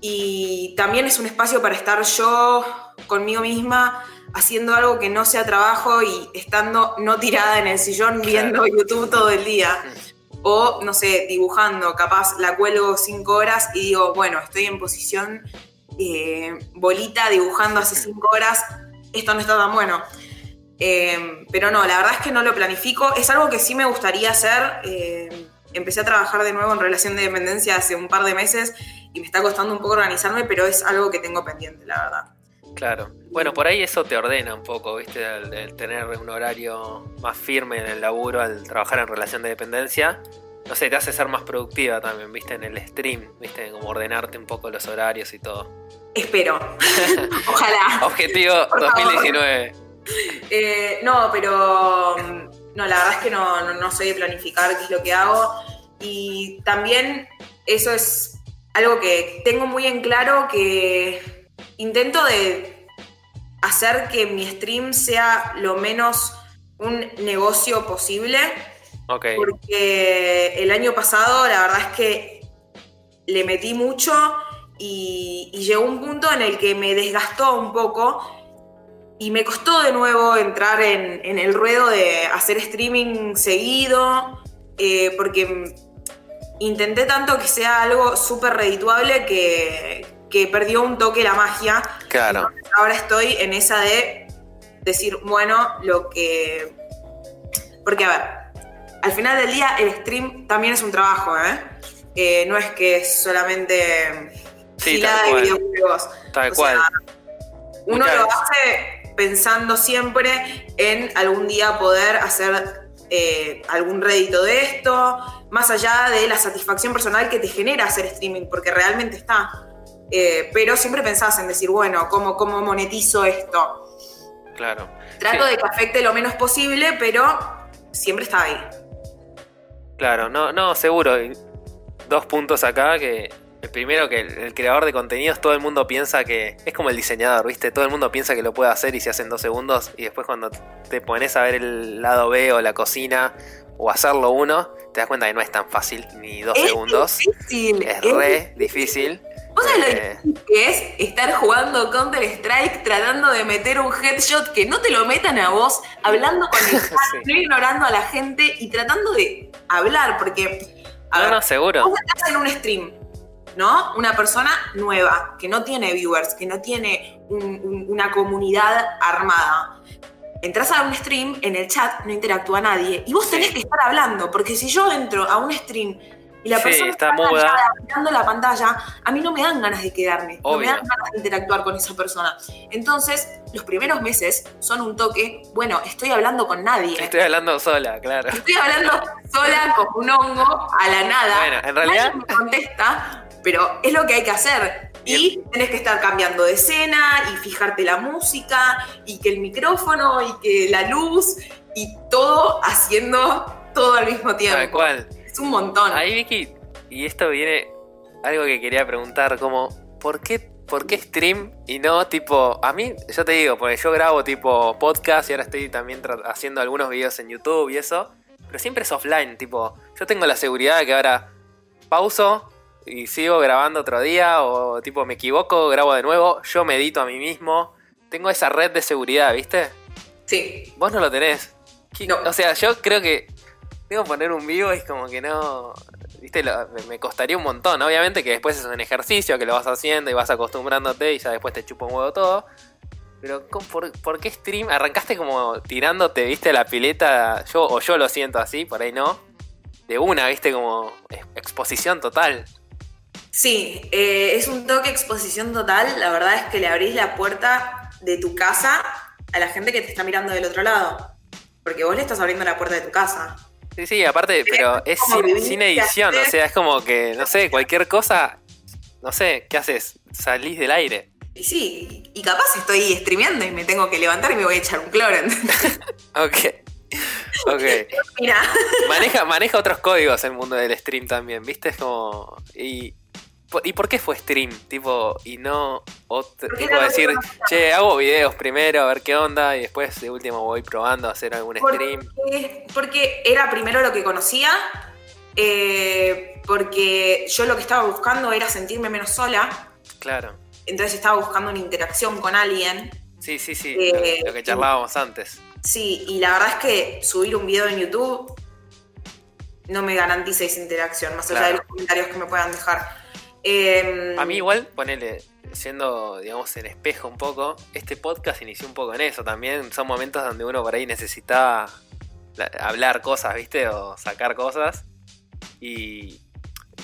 y también es un espacio para estar yo conmigo misma haciendo algo que no sea trabajo y estando no tirada en el sillón viendo YouTube todo el día. O, no sé, dibujando, capaz la cuelgo cinco horas y digo, bueno, estoy en posición eh, bolita dibujando hace cinco horas, esto no está tan bueno. Eh, pero no, la verdad es que no lo planifico. Es algo que sí me gustaría hacer. Eh, empecé a trabajar de nuevo en relación de dependencia hace un par de meses y me está costando un poco organizarme, pero es algo que tengo pendiente, la verdad. Claro. Bueno, por ahí eso te ordena un poco, ¿viste? El, el tener un horario más firme en el laburo, al trabajar en relación de dependencia. No sé, te hace ser más productiva también, ¿viste? En el stream, ¿viste? Como ordenarte un poco los horarios y todo. Espero. Ojalá. Objetivo Por favor. 2019. Eh, no, pero mm, no, la verdad es que no, no, no soy de planificar qué es lo que hago. Y también eso es algo que tengo muy en claro que intento de hacer que mi stream sea lo menos un negocio posible. Ok. Porque el año pasado la verdad es que le metí mucho y, y llegó un punto en el que me desgastó un poco y me costó de nuevo entrar en, en el ruedo de hacer streaming seguido, eh, porque intenté tanto que sea algo súper redituable que, que perdió un toque la magia. Claro. Ahora estoy en esa de decir, bueno, lo que... Porque a ver, al final del día el stream también es un trabajo, ¿eh? Eh, no es que es solamente Sí, tal de cual. videojuegos. Tal O cual. sea, uno Muchas lo hace pensando siempre en algún día poder hacer eh, algún rédito de esto, más allá de la satisfacción personal que te genera hacer streaming, porque realmente está. Eh, pero siempre pensás en decir, bueno, ¿cómo, cómo monetizo esto? Claro. Trato Sí. de que afecte lo menos posible, pero siempre está ahí. Claro, no, no, seguro. Dos puntos acá que. Primero que el, el creador de contenidos, todo el mundo piensa que. Es como el diseñador, ¿viste? Todo el mundo piensa que lo puede hacer y se hace en dos segundos. Y después cuando te pones a ver el lado B o la cocina o hacerlo uno, te das cuenta que no es tan fácil, ni dos Es segundos. difícil. Es es re difícil. ¿Vos sabés lo Eh, difícil que es estar jugando Counter Strike tratando de meter un headshot que no te lo metan a vos, hablando con el chat, Sí. no ignorando a la gente y tratando de hablar? Porque, a No, ver, no, seguro. vos estás en un stream, ¿no? Una persona nueva, que no tiene viewers, que no tiene un- un- una comunidad armada. Entras a un stream, en el chat no interactúa nadie. Y vos tenés que estar hablando, porque si yo entro a un stream y la Sí, persona está mirando la pantalla, a mí no me dan ganas de quedarme. No me Obvio. dan ganas de interactuar con esa persona. Entonces, los primeros meses son un toque, bueno, estoy hablando con nadie. Estoy hablando sola, claro. Estoy hablando sola como un hongo a la nada. Bueno, en realidad- Nadie me contesta, pero es lo que hay que hacer. Y tenés que estar cambiando de escena y fijarte la música y que el micrófono y que la luz y todo haciendo todo al mismo tiempo. Tal cual. Es un montón. Ahí, Vicky, y esto viene algo que quería preguntar, como, ¿por qué, ¿por qué stream y no tipo, a mí, yo te digo, porque yo grabo tipo podcast y ahora estoy también haciendo algunos videos en YouTube y eso, pero siempre es offline, tipo, yo tengo la seguridad de que ahora pauso y sigo grabando otro día o tipo me equivoco, grabo de nuevo, yo me edito a mí mismo, tengo esa red de seguridad, ¿viste? Sí. Vos no lo tenés. ¿Qué- No. O sea, yo creo que digo poner un vivo es como que no, viste, Lo- me, costaría un montón. Obviamente que después es un ejercicio que lo vas haciendo y vas acostumbrándote y ya después te chupa un huevo todo. Pero ¿cómo- por, por qué stream? Arrancaste como tirándote, viste, la pileta, yo o yo lo siento así, por ahí no. De una, viste, como ex- exposición total. Sí, eh, es un toque exposición total. La verdad es que le abrís la puerta de tu casa a la gente que te está mirando del otro lado. Porque vos le estás abriendo la puerta de tu casa. Sí, sí, aparte, pero es sin, edición, o sea, es como que, no sé, cualquier cosa, no sé, ¿qué haces? Salís del aire. Y sí, y capaz estoy streameando y me tengo que levantar y me voy a echar un cloro. Ok. Ok. Mira, Maneja, maneja otros códigos el mundo del stream también, ¿viste? Es como. ¿Y, ¿y por qué fue stream? Tipo, y no otro. Tipo decir, che, hago videos primero a ver qué onda y después de último voy probando a hacer algún stream. porque, era primero lo que conocía. eh, porque yo lo que estaba buscando era sentirme menos sola. Claro. Entonces estaba buscando una interacción con alguien. Sí, sí, sí. Eh, lo, lo que charlábamos antes. Sí, y la verdad es que subir un video en YouTube no me garantiza esa interacción, más allá Claro. de los comentarios que me puedan dejar. Eh, A mí igual, ponele, siendo, digamos, en espejo un poco, este podcast inició un poco en eso también. Son momentos donde uno por ahí necesitaba la- hablar cosas, ¿viste? O sacar cosas. Y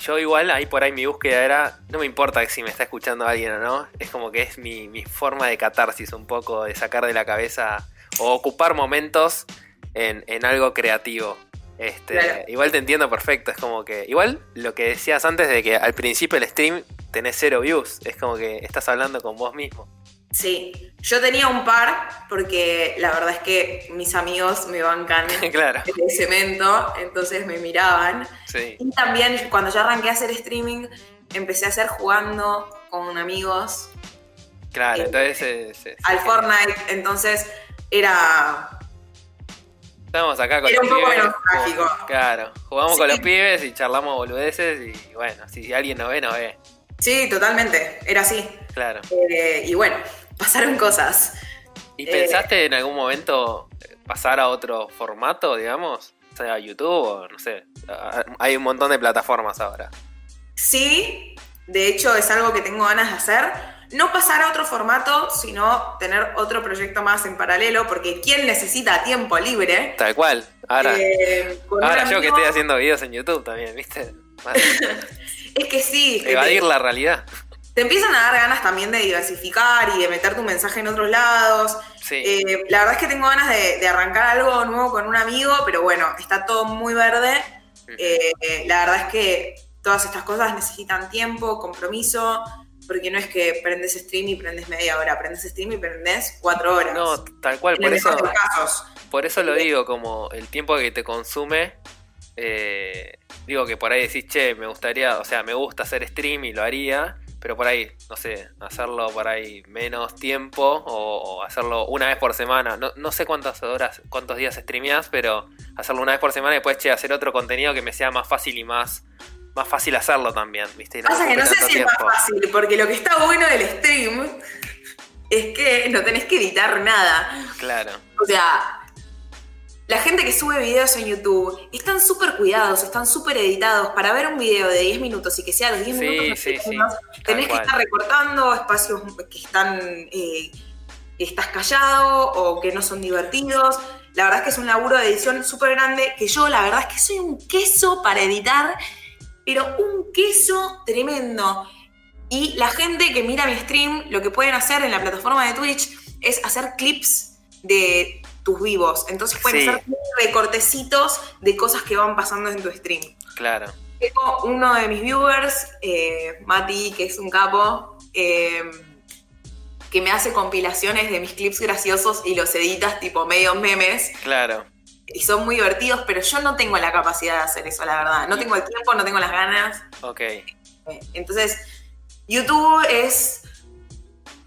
yo igual, ahí por ahí mi búsqueda era, no me importa si me está escuchando alguien o no, es como que es mi, forma de catarsis un poco, de sacar de la cabeza o ocupar momentos en, en algo creativo. Este, Claro. Igual te entiendo perfecto, es como que, igual lo que decías antes de que al principio el stream tenés cero views, es como que estás hablando con vos mismo. Sí, yo tenía un par porque la verdad es que mis amigos me bancan claro, de cemento, entonces me miraban. sí. Y también cuando yo arranqué a hacer streaming, empecé a hacer jugando con amigos Claro, Eh, entonces eh, al Fortnite, entonces era Estamos acá con Era los un poco pibes. menos trágico. Claro, jugamos Sí. con los pibes y charlamos boludeces y bueno, si alguien nos ve, nos ve. Sí, totalmente, era así. Claro. Eh, y bueno, pasaron cosas. ¿Y Eh, pensaste en algún momento pasar a otro formato, digamos? O sea, YouTube o no sé. a- Hay un montón de plataformas ahora. Sí, de hecho es algo que tengo ganas de hacer. No pasar a otro formato, sino tener otro proyecto más en paralelo, porque ¿quién necesita tiempo libre? Tal cual. Ahora, Eh, ahora yo que estoy haciendo videos en YouTube también, ¿viste? Es que sí, Evadir te, la realidad. te empiezan a dar ganas también de diversificar y de meter tu mensaje en otros lados. Sí. Eh, la verdad es que tengo ganas de, de arrancar algo nuevo con un amigo, pero bueno, está todo muy verde. Eh, la verdad es que todas estas cosas necesitan tiempo, compromiso, porque no es que prendes stream y prendes media hora, prendes stream y prendes cuatro horas. no, tal cual, en por eso, casos. por eso lo digo, como el tiempo que te consume. eh, digo que por ahí decís, che, me gustaría, o sea, me gusta hacer stream y lo haría, pero por ahí, no sé, hacerlo por ahí menos tiempo o, o hacerlo una vez por semana. No, no sé cuántas horas, cuántos días streameás, pero hacerlo una vez por semana y después, che, hacer otro contenido que me sea más fácil y más, más fácil hacerlo también, ¿viste? Y Pasa que no sé si es más fácil, porque lo que está bueno del stream es que no tenés que editar nada. Claro. O sea, la gente que sube videos en YouTube están súper cuidados, están súper editados. Para ver un video de 10 minutos y que sea los 10 Sí, minutos, sí, no sí, más, tenés que estar recortando espacios que están. eh, estás callado o que no son divertidos. La verdad es que es un laburo de edición súper grande que yo, la verdad es que soy un queso para editar, pero un queso tremendo. Y la gente que mira mi stream, lo que pueden hacer en la plataforma de Twitch es hacer clips de tus vivos. Entonces pueden Sí. hacer recortecitos de cosas que van pasando en tu stream. Claro. Tengo uno de mis viewers, eh, Mati, que es un capo, eh, que me hace compilaciones de mis clips graciosos y los editas tipo medio memes. Claro. Y son muy divertidos, pero yo no tengo la capacidad de hacer eso, la verdad. No tengo el tiempo, no tengo las ganas. Ok. Entonces, YouTube es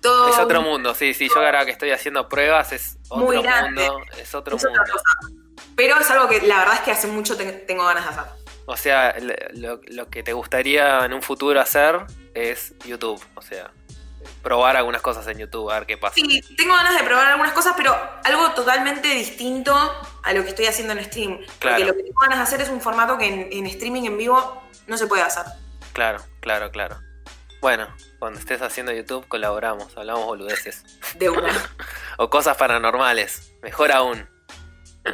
todo. Es otro mundo, sí, sí. Yo ahora que estoy haciendo pruebas es otro Muy grande. mundo, es otro es otra mundo. cosa. Pero es algo que la verdad es que hace mucho te- tengo ganas de hacer. O sea, lo que te gustaría en un futuro hacer es YouTube. O sea, probar algunas cosas en YouTube, a ver qué pasa. Sí, tengo ganas de probar algunas cosas, pero algo totalmente distinto a lo que estoy haciendo en stream. Claro. Porque lo que tengo ganas de hacer es un formato que en, en streaming en vivo no se puede hacer. Claro, claro, claro. Bueno, cuando estés haciendo YouTube colaboramos, hablamos boludeces. De una. O cosas paranormales, mejor aún.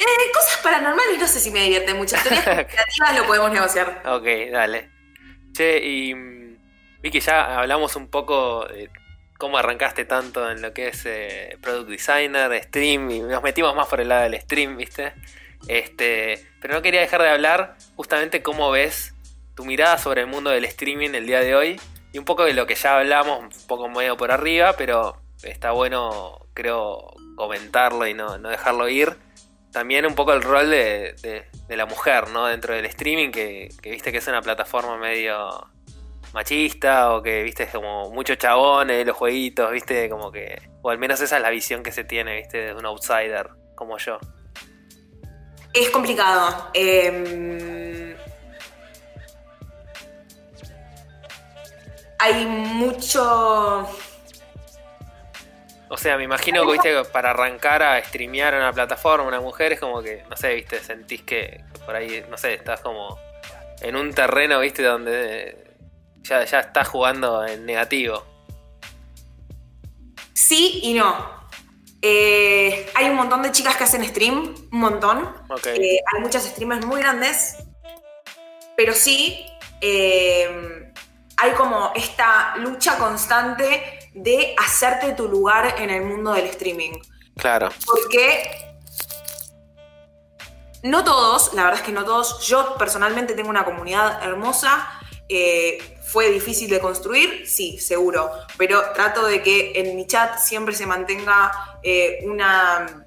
Eh, cosas paranormales no sé si me divierten mucho. Teorías creativas lo podemos negociar. Ok, dale. Che, y vi que ya hablamos un poco de cómo arrancaste tanto en lo que es eh, product designer, stream, y nos metimos más por el lado del stream, ¿viste? Este, pero no quería dejar de hablar justamente cómo ves tu mirada sobre el mundo del streaming el día de hoy y un poco de lo que ya hablamos, un poco medio por arriba, pero está bueno, creo, comentarlo y no, no dejarlo ir también un poco el rol de, de- la mujer, ¿no? Dentro del streaming, que viste que es una plataforma medio machista o que viste es como mucho chabón en los jueguitos, viste, como que... O al menos esa es la visión que se tiene, viste, de un outsider como yo. Es complicado. Eh, hay mucho. O sea, me imagino que, viste, para arrancar a streamear en una plataforma, una mujer es como que, no sé, viste, sentís que por ahí, no sé, estás como en un terreno, viste, donde ya, ya estás jugando en negativo. Sí y no. Eh, hay un montón de chicas que hacen stream, un montón. Eh, hay muchas streamers muy grandes, pero sí eh, hay como esta lucha constante de hacerte tu lugar en el mundo del streaming. Claro. Porque no todos, la verdad es que no todos, yo personalmente tengo una comunidad hermosa, fue difícil de construir, sí, seguro, pero trato de que en mi chat siempre se mantenga eh, una,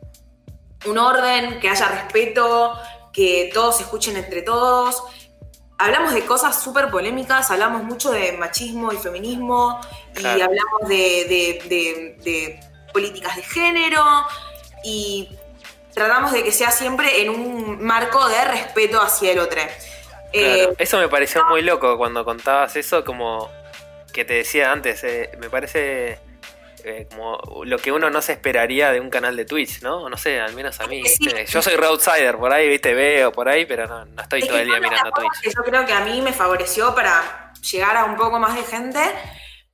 un orden, que haya respeto, que todos se escuchen entre todos. Hablamos de cosas súper polémicas, hablamos mucho de machismo y feminismo, y hablamos de, de- de- de políticas de género, y tratamos de que sea siempre en un marco de respeto hacia el otro. Eh, Eso me pareció muy loco cuando contabas eso, como que te decía antes, eh, me parece eh, como lo que uno no se esperaría de un canal de Twitch, ¿no? No sé, al menos a mí. Yo soy outsider, por ahí, viste, veo por ahí, pero no, no estoy Es todo que el día mirando Twitch. yo creo que a mí me favoreció para llegar a un poco más de gente,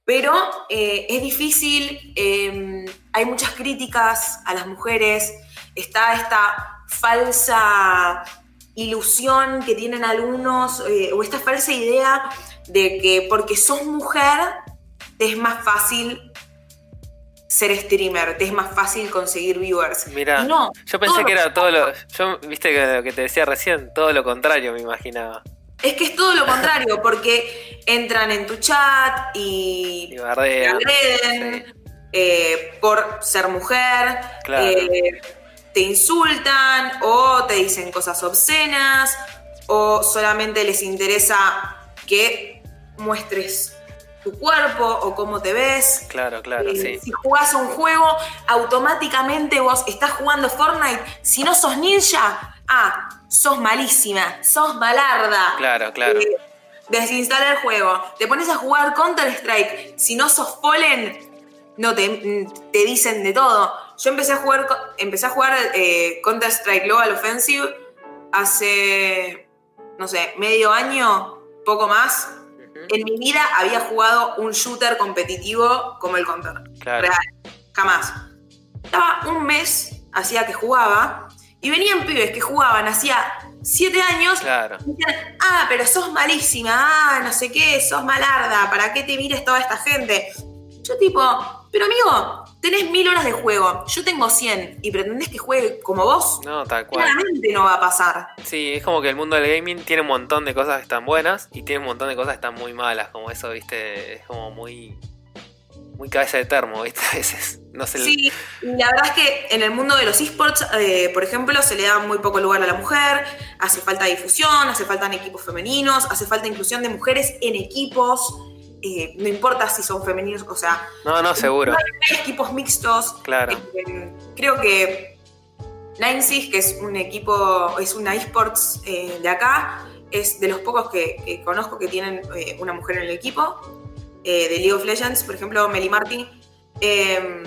pero eh, es difícil, eh, hay muchas críticas a las mujeres, está esta falsa ilusión que tienen algunos, eh, o esta falsa idea de que porque sos mujer te es más fácil ser streamer, te es más fácil conseguir viewers. Mira, no, yo pensé que era todo lo. Yo, viste que lo que te decía recién, todo lo contrario me imaginaba. Es que es todo lo contrario, porque entran en tu chat y Y te agreden Sí. eh, por ser mujer, Claro. eh, te insultan o te dicen cosas obscenas o solamente les interesa que muestres tu cuerpo o cómo te ves. Claro, claro, Eh, sí. Si jugás a un juego, automáticamente vos estás jugando Fortnite. Si no sos ninja, ah, sos malísima, sos malarda. Claro, claro. Eh, desinstala el juego. Te pones a jugar Counter-Strike. Si no sos Fallen, no te, te dicen de todo. Yo empecé a jugar, empecé a jugar eh, Counter-Strike Global Offensive hace, no sé, medio año, poco más. En mi vida había jugado un shooter competitivo como el Counter. Claro. Real. Jamás. Estaba un mes, hacía que jugaba, y venían pibes que jugaban hacía siete años Claro. y decían, ah, pero sos malísima, ah, no sé qué, sos malarda, ¿para qué te mires toda esta gente? Yo tipo, pero amigo, tenés mil horas de juego, yo tengo 100 y pretendés que juegue como vos, No, tal cual. claramente no va a pasar. Sí, es como que el mundo del gaming tiene un montón de cosas que están buenas y tiene un montón de cosas que están muy malas, como eso, viste, es como muy... muy cabeza de termo, ¿viste? A veces. No sé. Sí, la verdad es que en el mundo de los esports, eh, por ejemplo, se le da muy poco lugar a la mujer, hace falta difusión, hace falta en equipos femeninos, hace falta inclusión de mujeres en equipos. Eh, no importa si son femeninos, o sea, No, no, seguro. hay equipos mixtos. Claro. Eh, creo que Ninesys, que es un equipo, es una esports eh, de acá, es de los pocos que, que conozco que tienen eh, una mujer en el equipo. de League of Legends, por ejemplo, Meli Martin. Eh,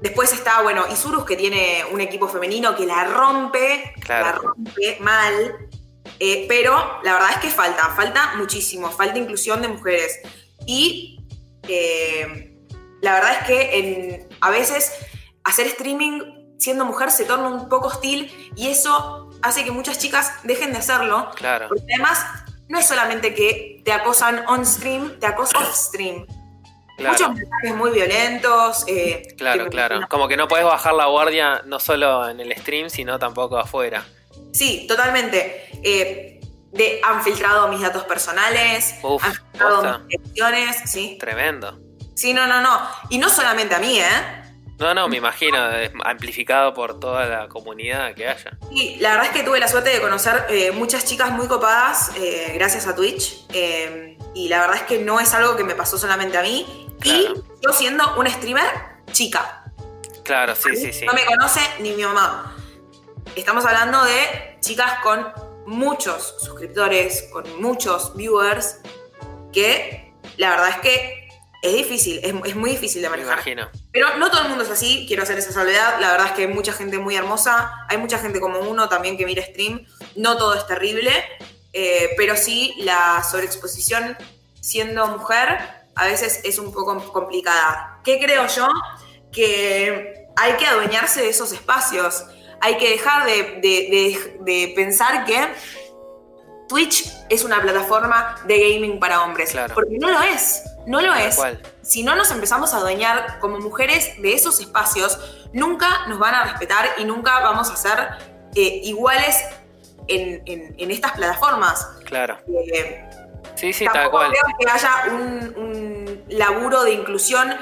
después está, bueno, Isurus, que tiene un equipo femenino que la rompe, Claro. la rompe mal. Eh, pero la verdad es que falta, falta muchísimo, falta inclusión de mujeres. Y eh, la verdad es que en- a veces hacer streaming siendo mujer se torna un poco hostil y eso hace que muchas chicas dejen de hacerlo. Claro. Porque además no es solamente que te acosan on stream, te acosan off stream. Claro. Muchos mensajes muy violentos. eh, Claro, claro. Como que no podés bajar la guardia no solo en el stream, sino tampoco afuera. Sí, totalmente. Eh, de, han filtrado mis datos personales, Uf, han filtrado posta. mis direcciones, sí. Tremendo. Sí, no, no, no. Y no solamente a mí, ¿eh? No, no, me imagino, es amplificado por toda la comunidad que haya. Y la verdad es que tuve la suerte de conocer eh, muchas chicas muy copadas eh, gracias a Twitch. eh, y la verdad es que no es algo que me pasó solamente a mí. Claro. Y yo siendo una streamer chica. Claro, sí, sí, sí. No me conoce ni mi mamá. Estamos hablando de chicas con muchos suscriptores, con muchos viewers, que la verdad es que es difícil, es, es muy difícil de Me manejar. imagino. Pero no todo el mundo es así, quiero hacer esa salvedad. La verdad es que hay mucha gente muy hermosa, hay mucha gente como uno también que mira stream. No todo es terrible, eh, pero sí la sobreexposición siendo mujer a veces es un poco complicada. ¿Qué creo yo? Que hay que adueñarse de esos espacios. Hay que dejar de, de- de- de pensar que Twitch es una plataforma de gaming para hombres. Claro. Porque no lo es. No lo Tal es cual. si no nos empezamos a adueñar como mujeres de esos espacios, nunca nos van a respetar y nunca vamos a ser eh, iguales en, en- en estas plataformas. Claro. Eh, Sí, sí, tal cual. creo que haya un, un laburo de inclusión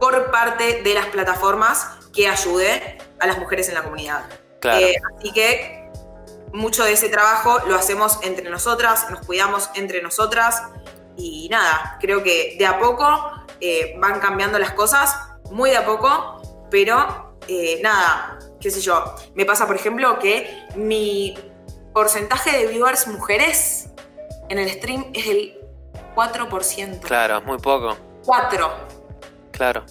por parte de las plataformas que ayude a las mujeres en la comunidad. Claro. Eh, así que mucho de ese trabajo lo hacemos entre nosotras, nos cuidamos entre nosotras y nada, creo que de a poco eh, van cambiando las cosas, muy de a poco, pero eh, nada, qué sé yo. Me pasa, por ejemplo, que mi porcentaje de viewers mujeres en el stream es el 4%. Claro, es muy poco. 4. Claro.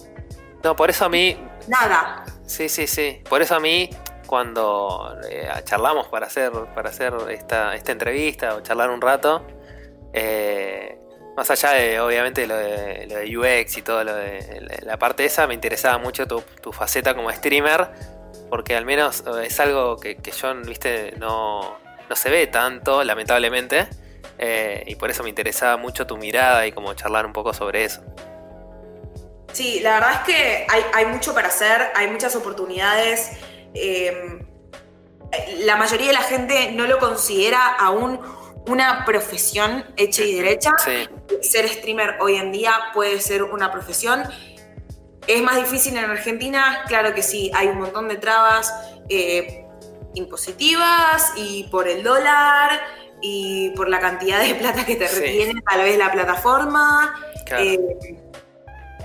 No, por eso a mí, Nada. Sí, sí, sí. Por eso a mí, cuando eh, charlamos para hacer, para hacer esta, esta entrevista o charlar un rato, eh, más allá de, obviamente, lo de, lo de UX y todo lo de la- parte esa, me interesaba mucho tu, tu faceta como streamer, porque al menos eh, es algo que, que yo, viste, no, no se ve tanto, lamentablemente. y por eso me interesaba mucho tu mirada y como charlar un poco sobre eso. Sí, la verdad es que hay, hay mucho para hacer, hay muchas oportunidades. eh, la mayoría de la gente no lo considera aún una profesión hecha y derecha. Sí, Ser streamer hoy en día puede ser una profesión. ¿Es más difícil en Argentina? Claro que sí, hay un montón de trabas eh, impositivas y por el dólar y por la cantidad de plata que te Sí. retiene tal vez la plataforma. claro. Eh,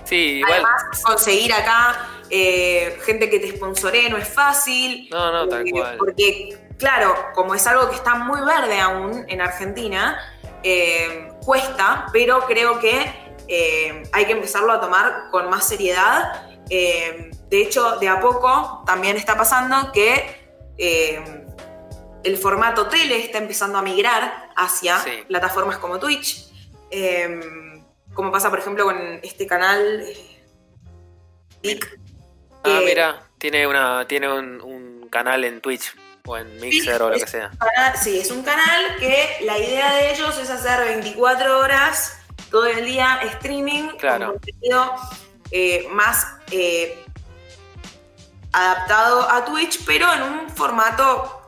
sí, igual. Además, conseguir acá eh, gente que te sponsoree no es fácil. No, no, tal eh, cual. Porque, claro, como es algo que está muy verde aún en Argentina, eh, cuesta, pero creo que eh, hay que empezarlo a tomar con más seriedad. Eh, de hecho, de a poco también está pasando que el formato tele está empezando a migrar hacia Sí. plataformas como Twitch. Como pasa, por ejemplo, con este canal eh, Ah, mira, tiene una tiene un, un canal en Twitch o en Mixer o lo que sea. canal- sí, es un canal que la idea de ellos es hacer 24 horas todo el día streaming Claro. con contenido eh, más eh, adaptado a Twitch, pero en un formato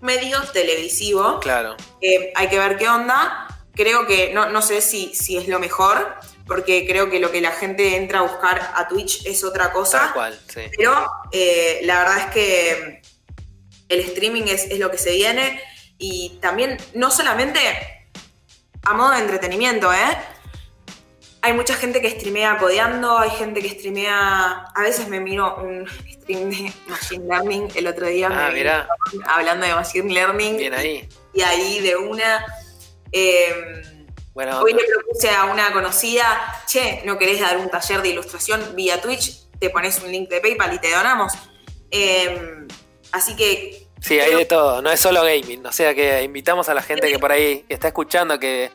medio televisivo. Claro, Eh, hay que ver qué onda. Creo que no, no sé si, si es lo mejor, porque creo que lo que la gente entra a buscar a Twitch es otra cosa. Tal cual, sí. Pero eh, la verdad es que el streaming es, es lo que se viene y también no solamente a modo de entretenimiento, ¿eh? Hay mucha gente que streamea codeando, hay gente que streamea. A veces me miro un stream de Machine Learning. El otro día Ah, me mirá. hablando de Machine Learning. Bien ahí. Y ahí de una. Eh, Bueno, hoy le propuse a una conocida, che, ¿no querés dar un taller de ilustración vía Twitch? Te pones un link de PayPal y te donamos. Eh, así que sí, hay de todo, no es solo gaming. O sea que invitamos a la gente que por ahí está escuchando, que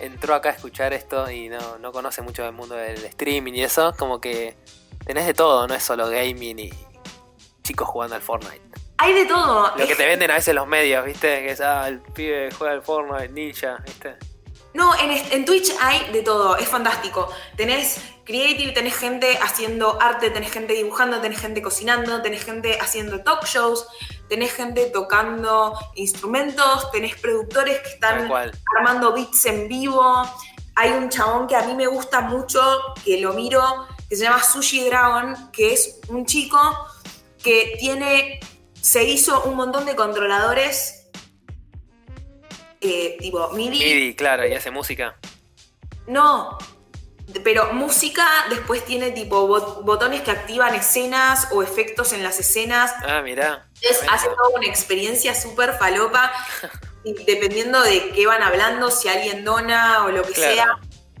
entró acá a escuchar esto y no, no conoce mucho del mundo del streaming y eso, como que tenés de todo, no es solo gaming y chicos jugando al Fortnite. Hay de todo. Lo que te venden a veces los medios, ¿viste? Que es, ah, el pibe juega al Fortnite, ninja, ¿viste? No, en, en Twitch hay de todo, es fantástico. Tenés creative, tenés gente haciendo arte, tenés gente dibujando, tenés gente cocinando, tenés gente haciendo talk shows, tenés gente tocando instrumentos, tenés productores que están armando beats en vivo. Hay un chabón que a mí me gusta mucho, que lo miro, que se llama Sushi Dragon, que es un chico que tiene, se hizo un montón de controladores eh, tipo MIDI. MIDI, claro, y hace música. No, pero música después tiene tipo bot- botones que activan escenas o efectos en las escenas. Ah, mirá. Es, Tremendo. hace toda una experiencia súper falopa, dependiendo de qué van hablando, si alguien dona o lo que Claro. sea.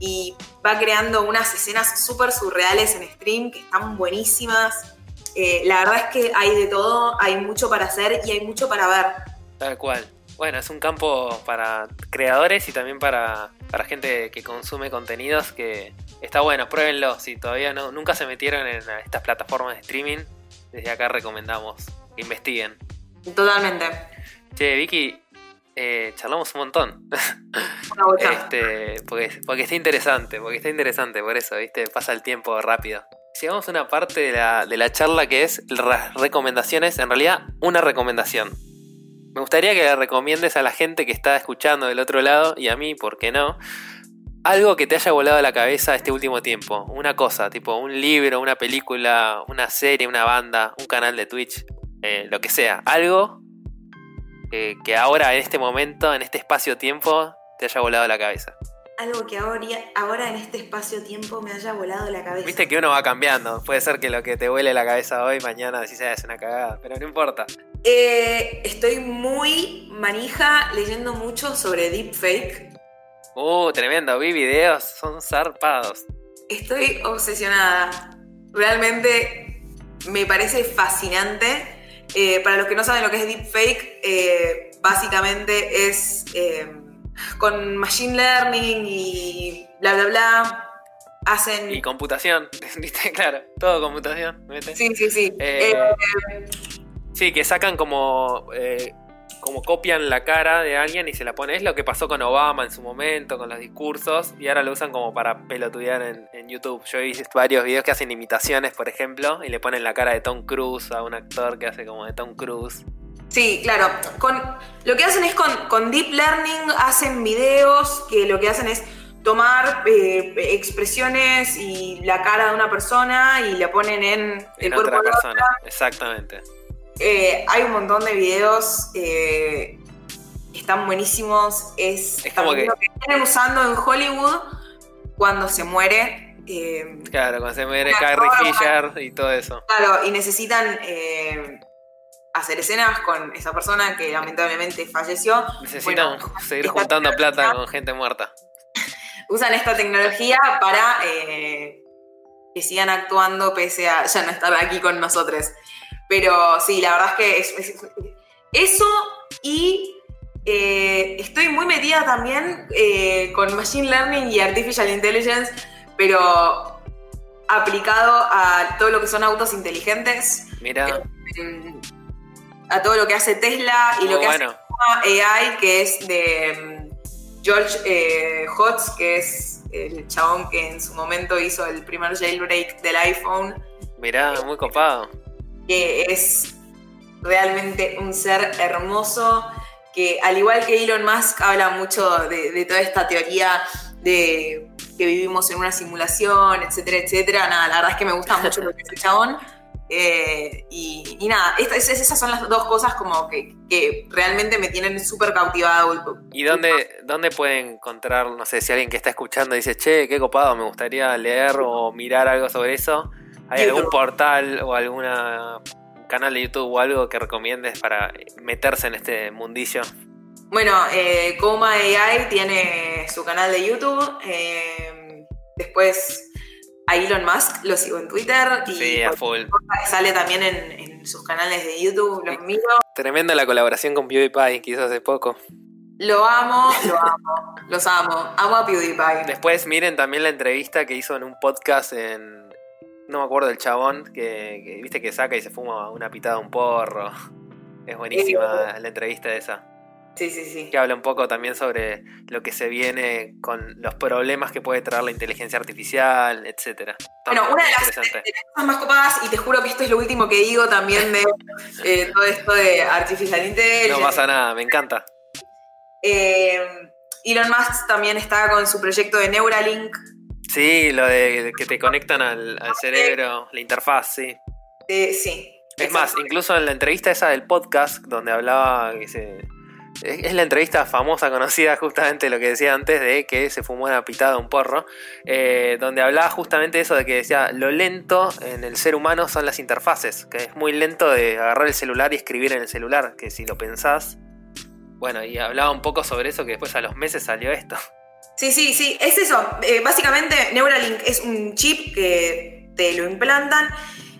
Y va creando unas escenas súper surreales en stream que están buenísimas. Eh, la verdad es que hay de todo, hay mucho para hacer y hay mucho para ver. Tal cual. Bueno, es un campo para creadores y también para, para gente que consume contenidos que está bueno, pruébenlo. Si todavía no, nunca se metieron en estas plataformas de streaming, desde acá recomendamos que investiguen. Totalmente. Che, Vicky, eh, charlamos un montón. Una. Este, porque, porque está interesante, porque está interesante, por eso, ¿viste? Pasa el tiempo rápido. Llegamos a una parte de la, de la charla que es las recomendaciones, en realidad una recomendación. Me gustaría que le recomiendes a la gente que está escuchando del otro lado, y a mí, ¿por qué no? Algo que te haya volado la cabeza este último tiempo. Una cosa, tipo un libro, una película, una serie, una banda, un canal de Twitch, eh, lo que sea. Algo eh, que ahora, en este momento, en este espacio-tiempo, te haya volado la cabeza. Algo que ahora, ahora en este espacio-tiempo me haya volado la cabeza. Viste que uno va cambiando. Puede ser que lo que te vuele la cabeza hoy, mañana decís, "Ah, es una cagada. Pero no importa. Eh, estoy muy manija leyendo mucho sobre deepfake. Uh, tremendo. Vi videos, son zarpados. Estoy obsesionada. Realmente me parece fascinante. Eh, para los que no saben lo que es deepfake, eh, básicamente es eh, con machine learning y bla bla bla. Hacen. Y computación, ¿viste? Claro, todo computación. ¿viste? Sí, sí, sí. Eh, Eh, Sí, que sacan como. eh, como copian la cara de alguien y se la ponen. Es lo que pasó con Obama en su momento, con los discursos, y ahora lo usan como para pelotudear en, en YouTube. Yo he visto varios videos que hacen imitaciones, por ejemplo, y le ponen la cara de Tom Cruise a un actor que hace como de Tom Cruise. Sí, claro. Con, lo que hacen es con, con Deep Learning, hacen videos que lo que hacen es tomar eh, expresiones y la cara de una persona y la ponen en el En cuerpo otra de persona, otra. exactamente. Eh, hay un montón de videos eh, que están buenísimos. Es, Es como que- lo que vienen usando en Hollywood cuando se muere. eh, Claro, cuando se muere Carrie. Fisher y todo eso. Claro, y necesitan eh, hacer escenas con esa persona que lamentablemente falleció. Necesitan Bueno, seguir juntando plata con gente muerta. Usan esta tecnología para eh, que sigan actuando pese a ya no estar aquí con nosotros. Pero sí, la verdad es que es- es- eso y eh, estoy muy metida también eh, con Machine Learning y Artificial Intelligence, pero aplicado a todo lo que son autos inteligentes. Mira, a todo lo que hace Tesla y muy lo que bueno. hace AI, que es de mm, George eh, Hotz, que es el chabón que en su momento hizo el primer jailbreak del iPhone, Mirá, muy copado. que es realmente un ser hermoso, que al igual que Elon Musk habla mucho de, de toda esta teoría de que vivimos en una simulación, etcétera, etcétera. Nada, la verdad es que me gusta mucho lo que es el chabón. Eh, y, y nada, estas- esas son las dos cosas como que, que realmente me tienen súper cautivado. ¿Y dónde, dónde pueden encontrar, no sé, si alguien que está escuchando dice, che, qué copado, me gustaría leer o mirar algo sobre eso? ¿Hay YouTube. algún portal o alguna canal de YouTube o algo que recomiendes para meterse en este mundillo? Bueno, eh, Coma AI tiene su canal de YouTube. eh, después a Elon Musk lo sigo en Twitter. Y Sí, a full. cualquier cosa sale también en, en sus canales de YouTube. Los miro. Tremenda la colaboración con PewDiePie que hizo hace poco. Lo amo, lo amo. Los amo. Amo a PewDiePie. Después miren también la entrevista que hizo en un podcast en... No me acuerdo del chabón, que, que, viste que saca y se fuma una pitada un porro. Es buenísima la entrevista esa. Sí, sí, sí. Que habla un poco también sobre lo que se viene con los problemas que puede traer la inteligencia artificial, etcétera. Bueno, una de las, interesante. de las cosas más copadas, y te juro que esto es lo último que digo también de eh, todo esto de Artificial Intelligence. No pasa nada, me encanta. Eh, Elon Musk también está con su proyecto de Neuralink. Sí, lo de que te conectan al, al cerebro, la interfaz, sí. Eh, sí. Es más, incluso en la entrevista esa del podcast, donde hablaba que se. Es la entrevista famosa, conocida justamente lo que decía antes de que se fumó una pitada un porro, eh, donde hablaba justamente eso de que decía lo lento en el ser humano son las interfaces, que es muy lento de agarrar el celular y escribir en el celular, que si lo pensás, bueno, y hablaba un poco sobre eso que después a los meses salió esto. Sí, sí, sí, es eso. Eh, básicamente, Neuralink es un chip que te lo implantan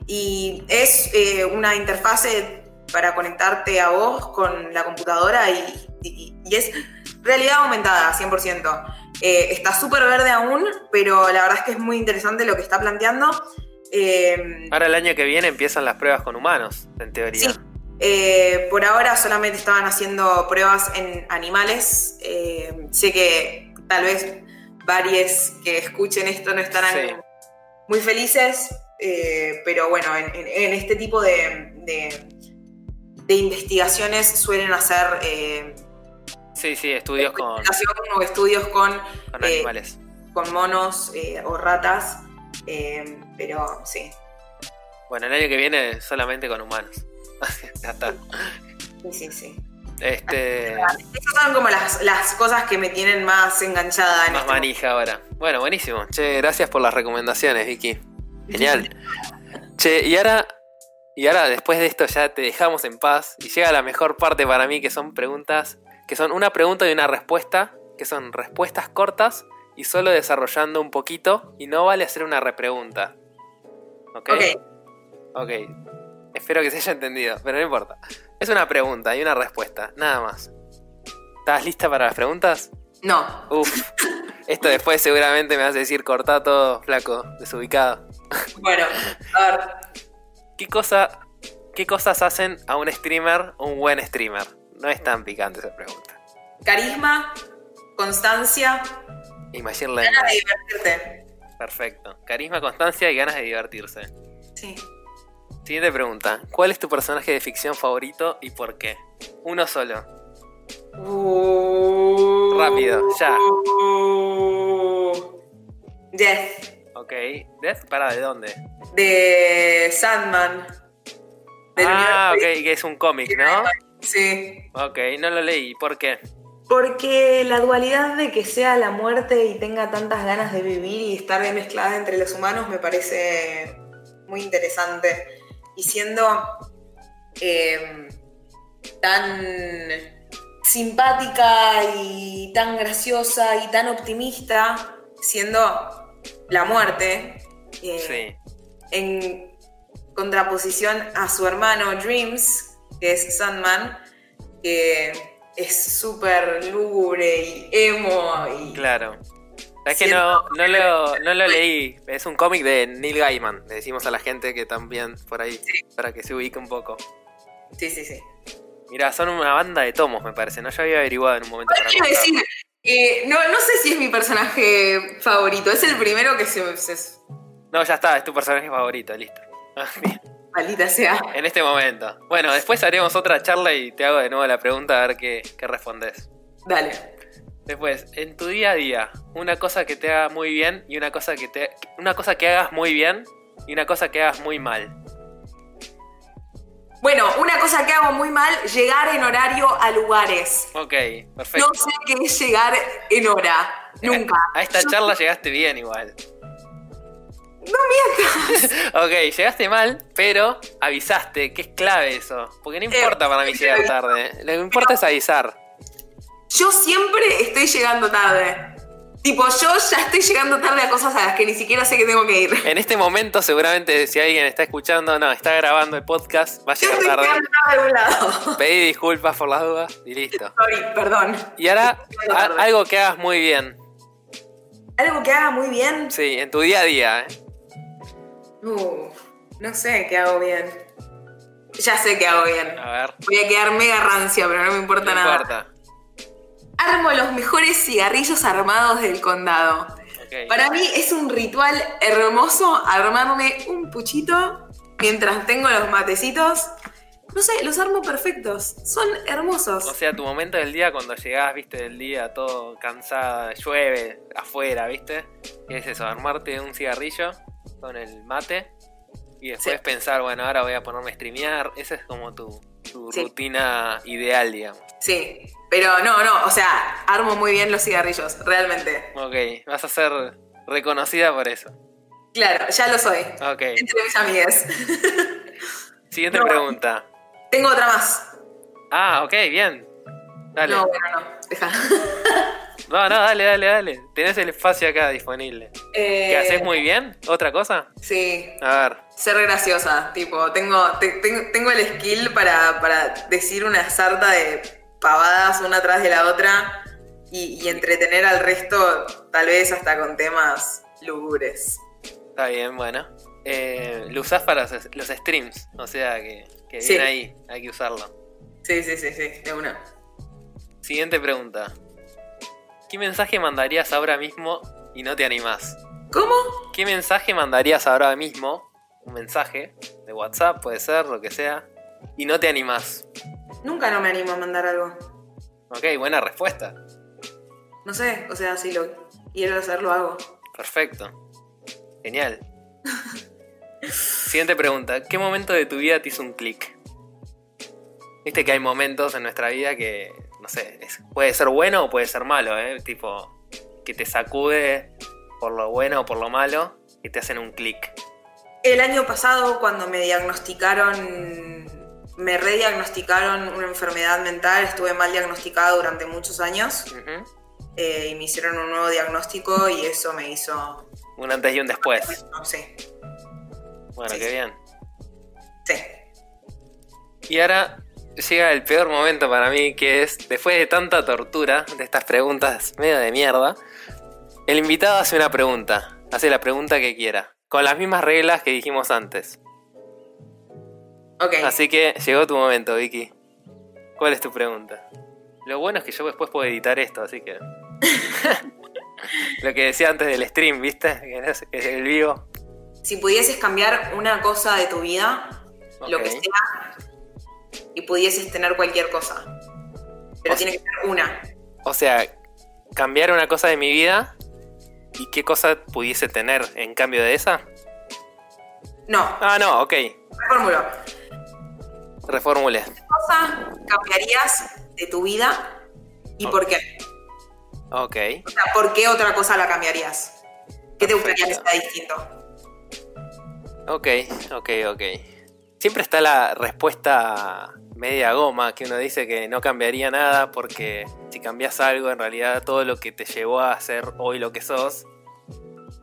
y es eh, una interfase para conectarte a vos con la computadora y, y- y es realidad aumentada, 100%. Eh, está súper verde aún, pero la verdad es que es muy interesante lo que está planteando. Eh, Ahora el año que viene empiezan las pruebas con humanos, en teoría. Sí. Eh, por ahora solamente estaban haciendo pruebas en animales. Eh, sé que tal vez varios que escuchen esto no estarán Sí. muy felices, pero bueno, en, en- en este tipo de, de- de investigaciones suelen hacer eh, Sí, sí, estudios con, o estudios con, con eh, animales. con monos eh, o ratas, pero sí. Bueno, el año que viene solamente con humanos. ya está. Sí, sí, sí. Este. Esas son como las, las cosas que me tienen más enganchada en Más este manija ahora. Bueno, buenísimo. Che, gracias por las recomendaciones, Vicky. Genial. Che, y ahora. Y ahora, después de esto, ya te dejamos en paz. Y llega la mejor parte para mí, que son preguntas. Que son una pregunta y una respuesta. Que son respuestas cortas y solo desarrollando un poquito. Y no vale hacer una repregunta. ¿Ok? Ok. Ok. Espero que se haya entendido, pero no importa. Es una pregunta y una respuesta, nada más. ¿Estás lista para las preguntas? No. Uf. Esto después seguramente me vas a decir cortá todo, flaco, desubicado. Bueno, a ver. ¿Qué cosa, qué cosas hacen a un streamer un buen streamer? No es tan picante esa pregunta. Carisma, constancia, Y ganas de divertirte. Perfecto. Carisma, constancia y ganas de divertirse. Sí. Siguiente pregunta. ¿Cuál es tu personaje de ficción favorito y por qué? Uno solo. Rápido, ya. Death. Ok. ¿Death? ¿Para de dónde? De Sandman. Del ah, ok, que es un cómic, ¿no? Sí. Ok, no lo leí. ¿Por qué? Porque la dualidad de que sea la muerte y tenga tantas ganas de vivir y estar bien mezclada entre los humanos me parece muy interesante. Y siendo eh, tan simpática y tan graciosa y tan optimista, siendo la muerte, eh, Sí. en contraposición a su hermano Dreams, que es Sandman, que es súper lúgubre y emo y Claro. Es que no, no, lo, no lo leí. Es un cómic de Neil Gaiman. Le decimos a la gente que también por ahí, para que se ubique un poco. sí, sí, sí. Mira, son una banda de tomos, me parece. No, yo había averiguado en un momento para decir, eh, no, no sé si es mi personaje favorito, es el primero que se... se No, ya está, es tu personaje favorito, listo. Maldita sea. En este momento. Bueno, después haremos otra charla y te hago de nuevo la pregunta a ver qué, qué respondes. Dale. Después, en tu día a día, una cosa que te haga muy bien y una cosa que te una cosa que hagas muy bien y una cosa que hagas muy mal. Bueno, una cosa que hago muy mal, llegar en horario a lugares. Ok, perfecto. No sé qué es llegar en hora. Nunca. A esta Yo- charla llegaste bien igual. No mientas. Ok, llegaste mal, pero avisaste, que es clave eso. Porque no importa para mí llegar tarde. Lo que importa es avisar. Yo siempre estoy llegando tarde. Tipo, yo ya estoy llegando tarde a cosas a las que ni siquiera sé que tengo que ir. En este momento, seguramente, si alguien está escuchando, no, está grabando el podcast, va a llegar tarde. llegando tarde a algún lado. Pedí disculpas por las dudas y listo. Sorry, perdón. Y ahora, a- algo que hagas muy bien. Algo que haga muy bien. Sí, en tu día a día, ¿eh? Uh, no sé qué hago bien. Ya sé qué hago bien. A ver, Voy a quedar mega rancia, pero no me importa no nada. importa. Armo los mejores cigarrillos armados del condado. Para mí es un ritual hermoso armarme un puchito mientras tengo los matecitos. No sé, los armo perfectos. Son hermosos. O sea, tu momento del día cuando llegás, viste, del día todo cansada, llueve afuera, viste. ¿Qué es eso? Armarte un cigarrillo con el mate y después Sí. pensar, bueno, ahora voy a ponerme a streamear. Esa es como tu, Sí. rutina ideal, digamos. Sí, pero no, no, o sea, armo muy bien los cigarrillos, realmente. Ok, vas a ser reconocida por eso. Claro, ya lo soy. Ok, Entre mis amigues. siguiente No. pregunta. Tengo otra más. Ah, ok, bien. Dale. No, bueno, no. Deja. no, dale, dale, dale. Tenés el espacio acá disponible. Eh, ¿Qué haces muy bien? ¿Otra cosa? Sí, A ver. ser graciosa. Tipo, tengo, te- tengo, tengo el skill para, para decir una sarta de pavadas una tras de la otra y, y entretener al resto, tal vez hasta con temas lúgubres. Está bien, bueno. Eh, lo usás para los, streams, o sea que, que Sí. bien ahí, hay que usarlo. Sí, sí, sí, sí, de una. Siguiente pregunta. ¿Qué mensaje mandarías ahora mismo y no te animás? ¿Cómo? ¿Qué mensaje mandarías ahora mismo? Un mensaje de WhatsApp, puede ser, lo que sea, y no te animás. Nunca no me animo a mandar algo. Ok, buena respuesta. No sé, o sea, si lo quiero hacer, lo hago. Perfecto. Genial. Siguiente pregunta. ¿Qué momento de tu vida te hizo un clic? Viste que hay momentos en nuestra vida que, no sé, es- puede ser bueno o puede ser malo, ¿eh? Tipo, que te sacude por lo bueno o por lo malo y te hacen un clic. El año pasado, cuando me diagnosticaron, me rediagnosticaron una enfermedad mental, estuve mal diagnosticada durante muchos años eh, y me hicieron un nuevo diagnóstico y eso me hizo, Un antes y un después. no sé, Bueno, Sí, qué sí. bien. sí. Y ahora llega el peor momento para mí, que es, después de tanta tortura, de estas preguntas medio de mierda, el invitado hace una pregunta, hace la pregunta que quiera, con las mismas reglas que dijimos antes. Ok. Así que llegó tu momento, Vicky. ¿Cuál es tu pregunta? Lo bueno es que yo después puedo editar esto, así que... Lo que decía antes del stream, ¿viste? Que es es el vivo. Si pudieses cambiar una cosa de tu vida, lo que sea, y pudieses tener cualquier cosa, pero O tiene que ser una. O sea, cambiar una cosa de mi vida y qué cosa pudiese tener en cambio de esa. No, Ah, no, ok. reformulo. Reformule. ¿Qué cosa cambiarías de tu vida y por qué? Ok. O sea, ¿por qué otra cosa la cambiarías? ¿Qué te gustaría que sea distinto? Ok, ok, ok. Siempre está la respuesta media goma que uno dice que no cambiaría nada porque si cambias algo, en realidad todo lo que te llevó a ser hoy lo que sos.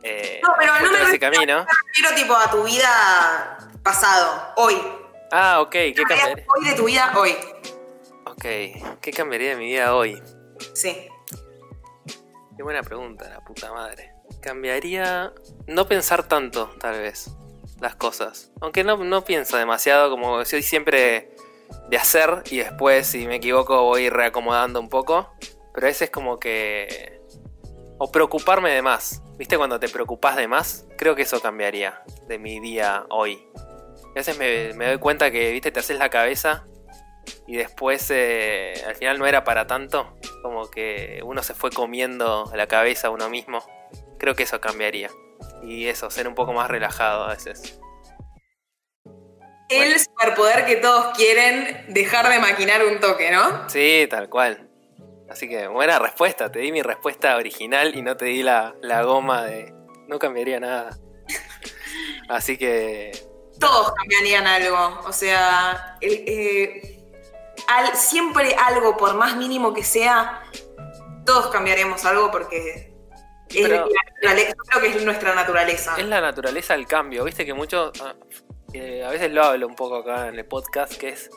eh, No, pero no me ese refiero- camino. Quiero tipo a tu vida pasado, hoy. Ah, ok, ¿qué cambiaría? Hoy de tu vida, hoy. Ok, ¿qué cambiaría de mi vida hoy? Sí. Qué buena pregunta, la puta madre. Cambiaría no pensar tanto, tal vez, las cosas. Aunque no, no pienso demasiado, como soy siempre de hacer y después, si me equivoco, voy reacomodando un poco. Pero a veces como que... O preocuparme de más. ¿Viste cuando te preocupas de más? Creo que eso cambiaría de mi día hoy. A veces me, me doy cuenta que, viste, te haces la cabeza y después eh, al final no era para tanto, como que uno se fue comiendo la cabeza a uno mismo, creo que eso cambiaría. Y eso, ser un poco más relajado a veces. El superpoder que todos quieren, dejar de maquinar un toque, ¿no? Sí, tal cual. Así que buena respuesta, te di mi respuesta original y no te di la, la goma de no cambiaría nada. Así que... Todos cambiarían algo, o sea, eh, al, siempre algo, por más mínimo que sea, todos cambiaremos algo porque es Pero- creo que es nuestra naturaleza. Es la naturaleza del cambio, viste que mucho, a veces lo hablo un poco acá en el podcast, que es,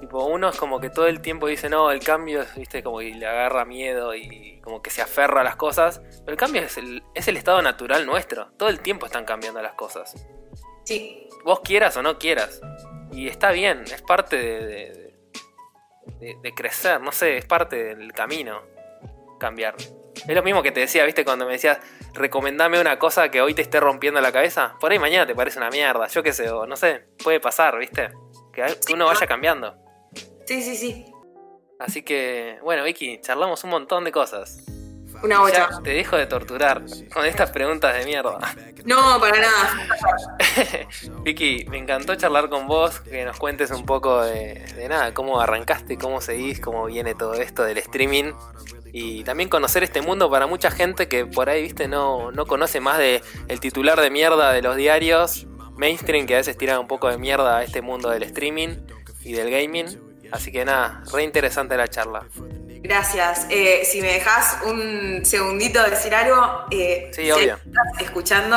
tipo, uno es como que todo el tiempo dice, no, el cambio es, viste, como que le agarra miedo y como que se aferra a las cosas, pero el cambio es el, es el estado natural nuestro, todo el tiempo están cambiando las cosas, Sí, vos quieras o no quieras, y está bien, es parte de, de- de- de crecer, no sé, es parte del camino, cambiar. Es lo mismo que te decía, viste, cuando me decías, recomendame una cosa que hoy te esté rompiendo la cabeza. Por ahí mañana te parece una mierda, yo qué sé, o no sé, puede pasar, viste. Que, uno vaya cambiando. sí, sí, sí. Así que, bueno, Vicky, charlamos un montón de cosas. Una Ya bocha. te dejo de torturar con estas preguntas de mierda. No, para nada. Vicky, me encantó charlar con vos, que nos cuentes un poco de, de nada, cómo arrancaste, cómo seguís, cómo viene todo esto del streaming. Y también conocer este mundo para mucha gente que por ahí, viste, no, no conoce más de el titular de mierda de los diarios mainstream, que a veces tiran un poco de mierda a este mundo del streaming y del gaming. Así que nada, re interesante la charla. Gracias. Eh, si me dejas un segundito de decir algo, eh, Sí, si obvio. estás escuchando,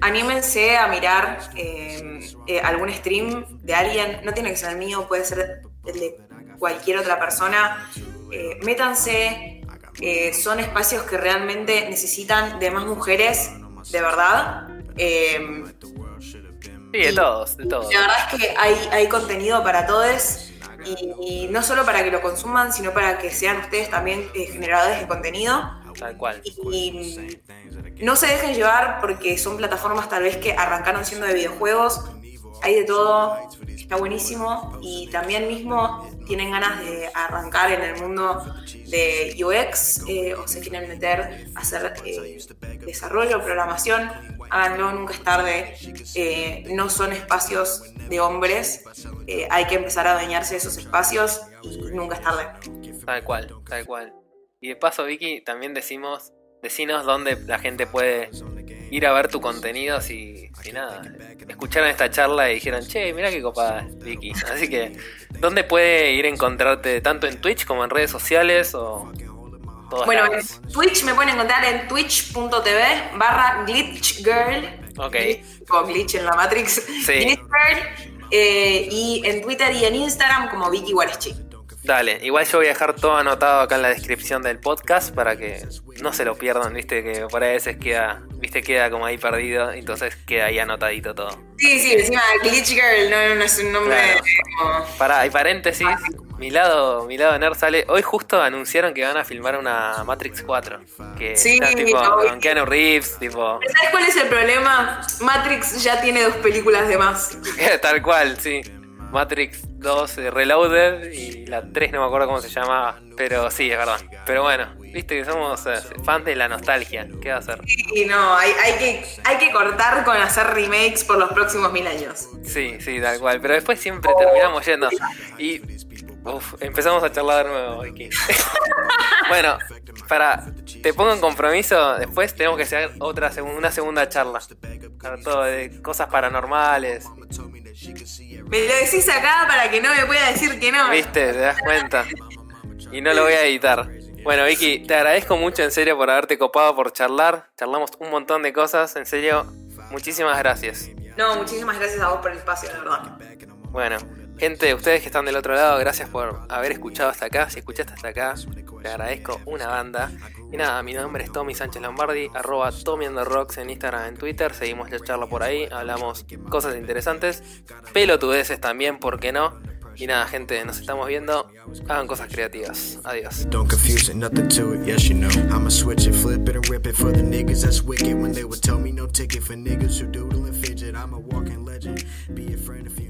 anímense a mirar eh, eh, algún stream de alguien. No tiene que ser el mío, puede ser el de cualquier otra persona. Eh, métanse. eh, son espacios que realmente necesitan de más mujeres, de verdad. Eh, Sí, de todos, de todos. la verdad es que hay, hay contenido para todos y, y no solo para que lo consuman, sino para que sean ustedes también eh, generadores de contenido. Tal cual. Y no se dejen llevar porque son plataformas tal vez que arrancaron siendo de videojuegos. Hay de todo, está buenísimo. Y también mismo tienen ganas de arrancar en el mundo de UX eh, o se quieren meter a hacer eh, desarrollo, programación. Háganlo, nunca es tarde. Eh, no son espacios de hombres. Hay que empezar a adueñarse de esos espacios y nunca es tarde. Tal cual, tal cual. Y de paso, Vicky, también decimos, decinos dónde la gente puede ir a ver tu contenido si, si nada, escucharon esta charla y dijeron, che, mira qué copada Vicky. Así que, ¿dónde puede ir a encontrarte tanto en Twitch como en redes sociales o todas Bueno, en? Twitch me pueden encontrar en twitch.tv barra glitchgirl. Ok. Como glitch en la Matrix. Sí. Glitchgirl. eh, y en Twitter y en Instagram como Vicky Wareschi. Dale, igual yo voy a dejar todo anotado acá en la descripción del podcast para que no se lo pierdan, viste que por ahí a veces queda, viste, queda como ahí perdido, entonces queda ahí anotadito todo. Sí, sí, encima Glitch Girl no, no es un nombre Claro. como- Pará, hay paréntesis. Mi lado, mi lado nerd sale. Hoy justo anunciaron que van a filmar una Matrix 4. Que Sí, está tipo con Keanu Reeves, tipo. ¿Sabes cuál es el problema? Matrix ya tiene dos películas de más. Tal cual, sí. Matrix 2 eh, Reloaded y la 3 no me acuerdo cómo se llamaba. Pero sí, es verdad. Pero bueno, viste que somos eh, fans de la nostalgia. ¿Qué va a hacer? Y no, hay, hay, que, hay que cortar con hacer remakes por los próximos mil años. Sí, sí, tal cual. Pero después siempre terminamos yendo. Y. Uf, empezamos a charlar de nuevo, Vicky. bueno, para. Te pongo en compromiso. Después tenemos que hacer otra una segunda charla. Para todo de cosas paranormales. Me lo decís acá para que no me pueda decir que no. ¿Viste? ¿Te das cuenta? Y no lo voy a editar. Bueno, Vicky, te agradezco mucho en serio por haberte copado por charlar. Charlamos un montón de cosas. En serio, muchísimas gracias. No, muchísimas gracias a vos por el espacio, de verdad. Bueno, gente, ustedes que están del otro lado, gracias por haber escuchado hasta acá. Si escuchaste hasta acá, te agradezco una banda. Y nada, mi nombre es Tommy Sánchez Lombardi, arroba Tommy on the Rocks en Instagram, en Twitter. Seguimos la charla por ahí, hablamos cosas interesantes, pelotudeces también, ¿por qué no? Y nada, gente, nos estamos viendo. Hagan cosas creativas. Adiós. Don't confuse it, nothing to it, yes you know. I'ma switch it, flip it and rip it for the niggas that's wicked. When they would no ticket for niggas who doodle and fidget. I'm a walking legend. Be a friend if you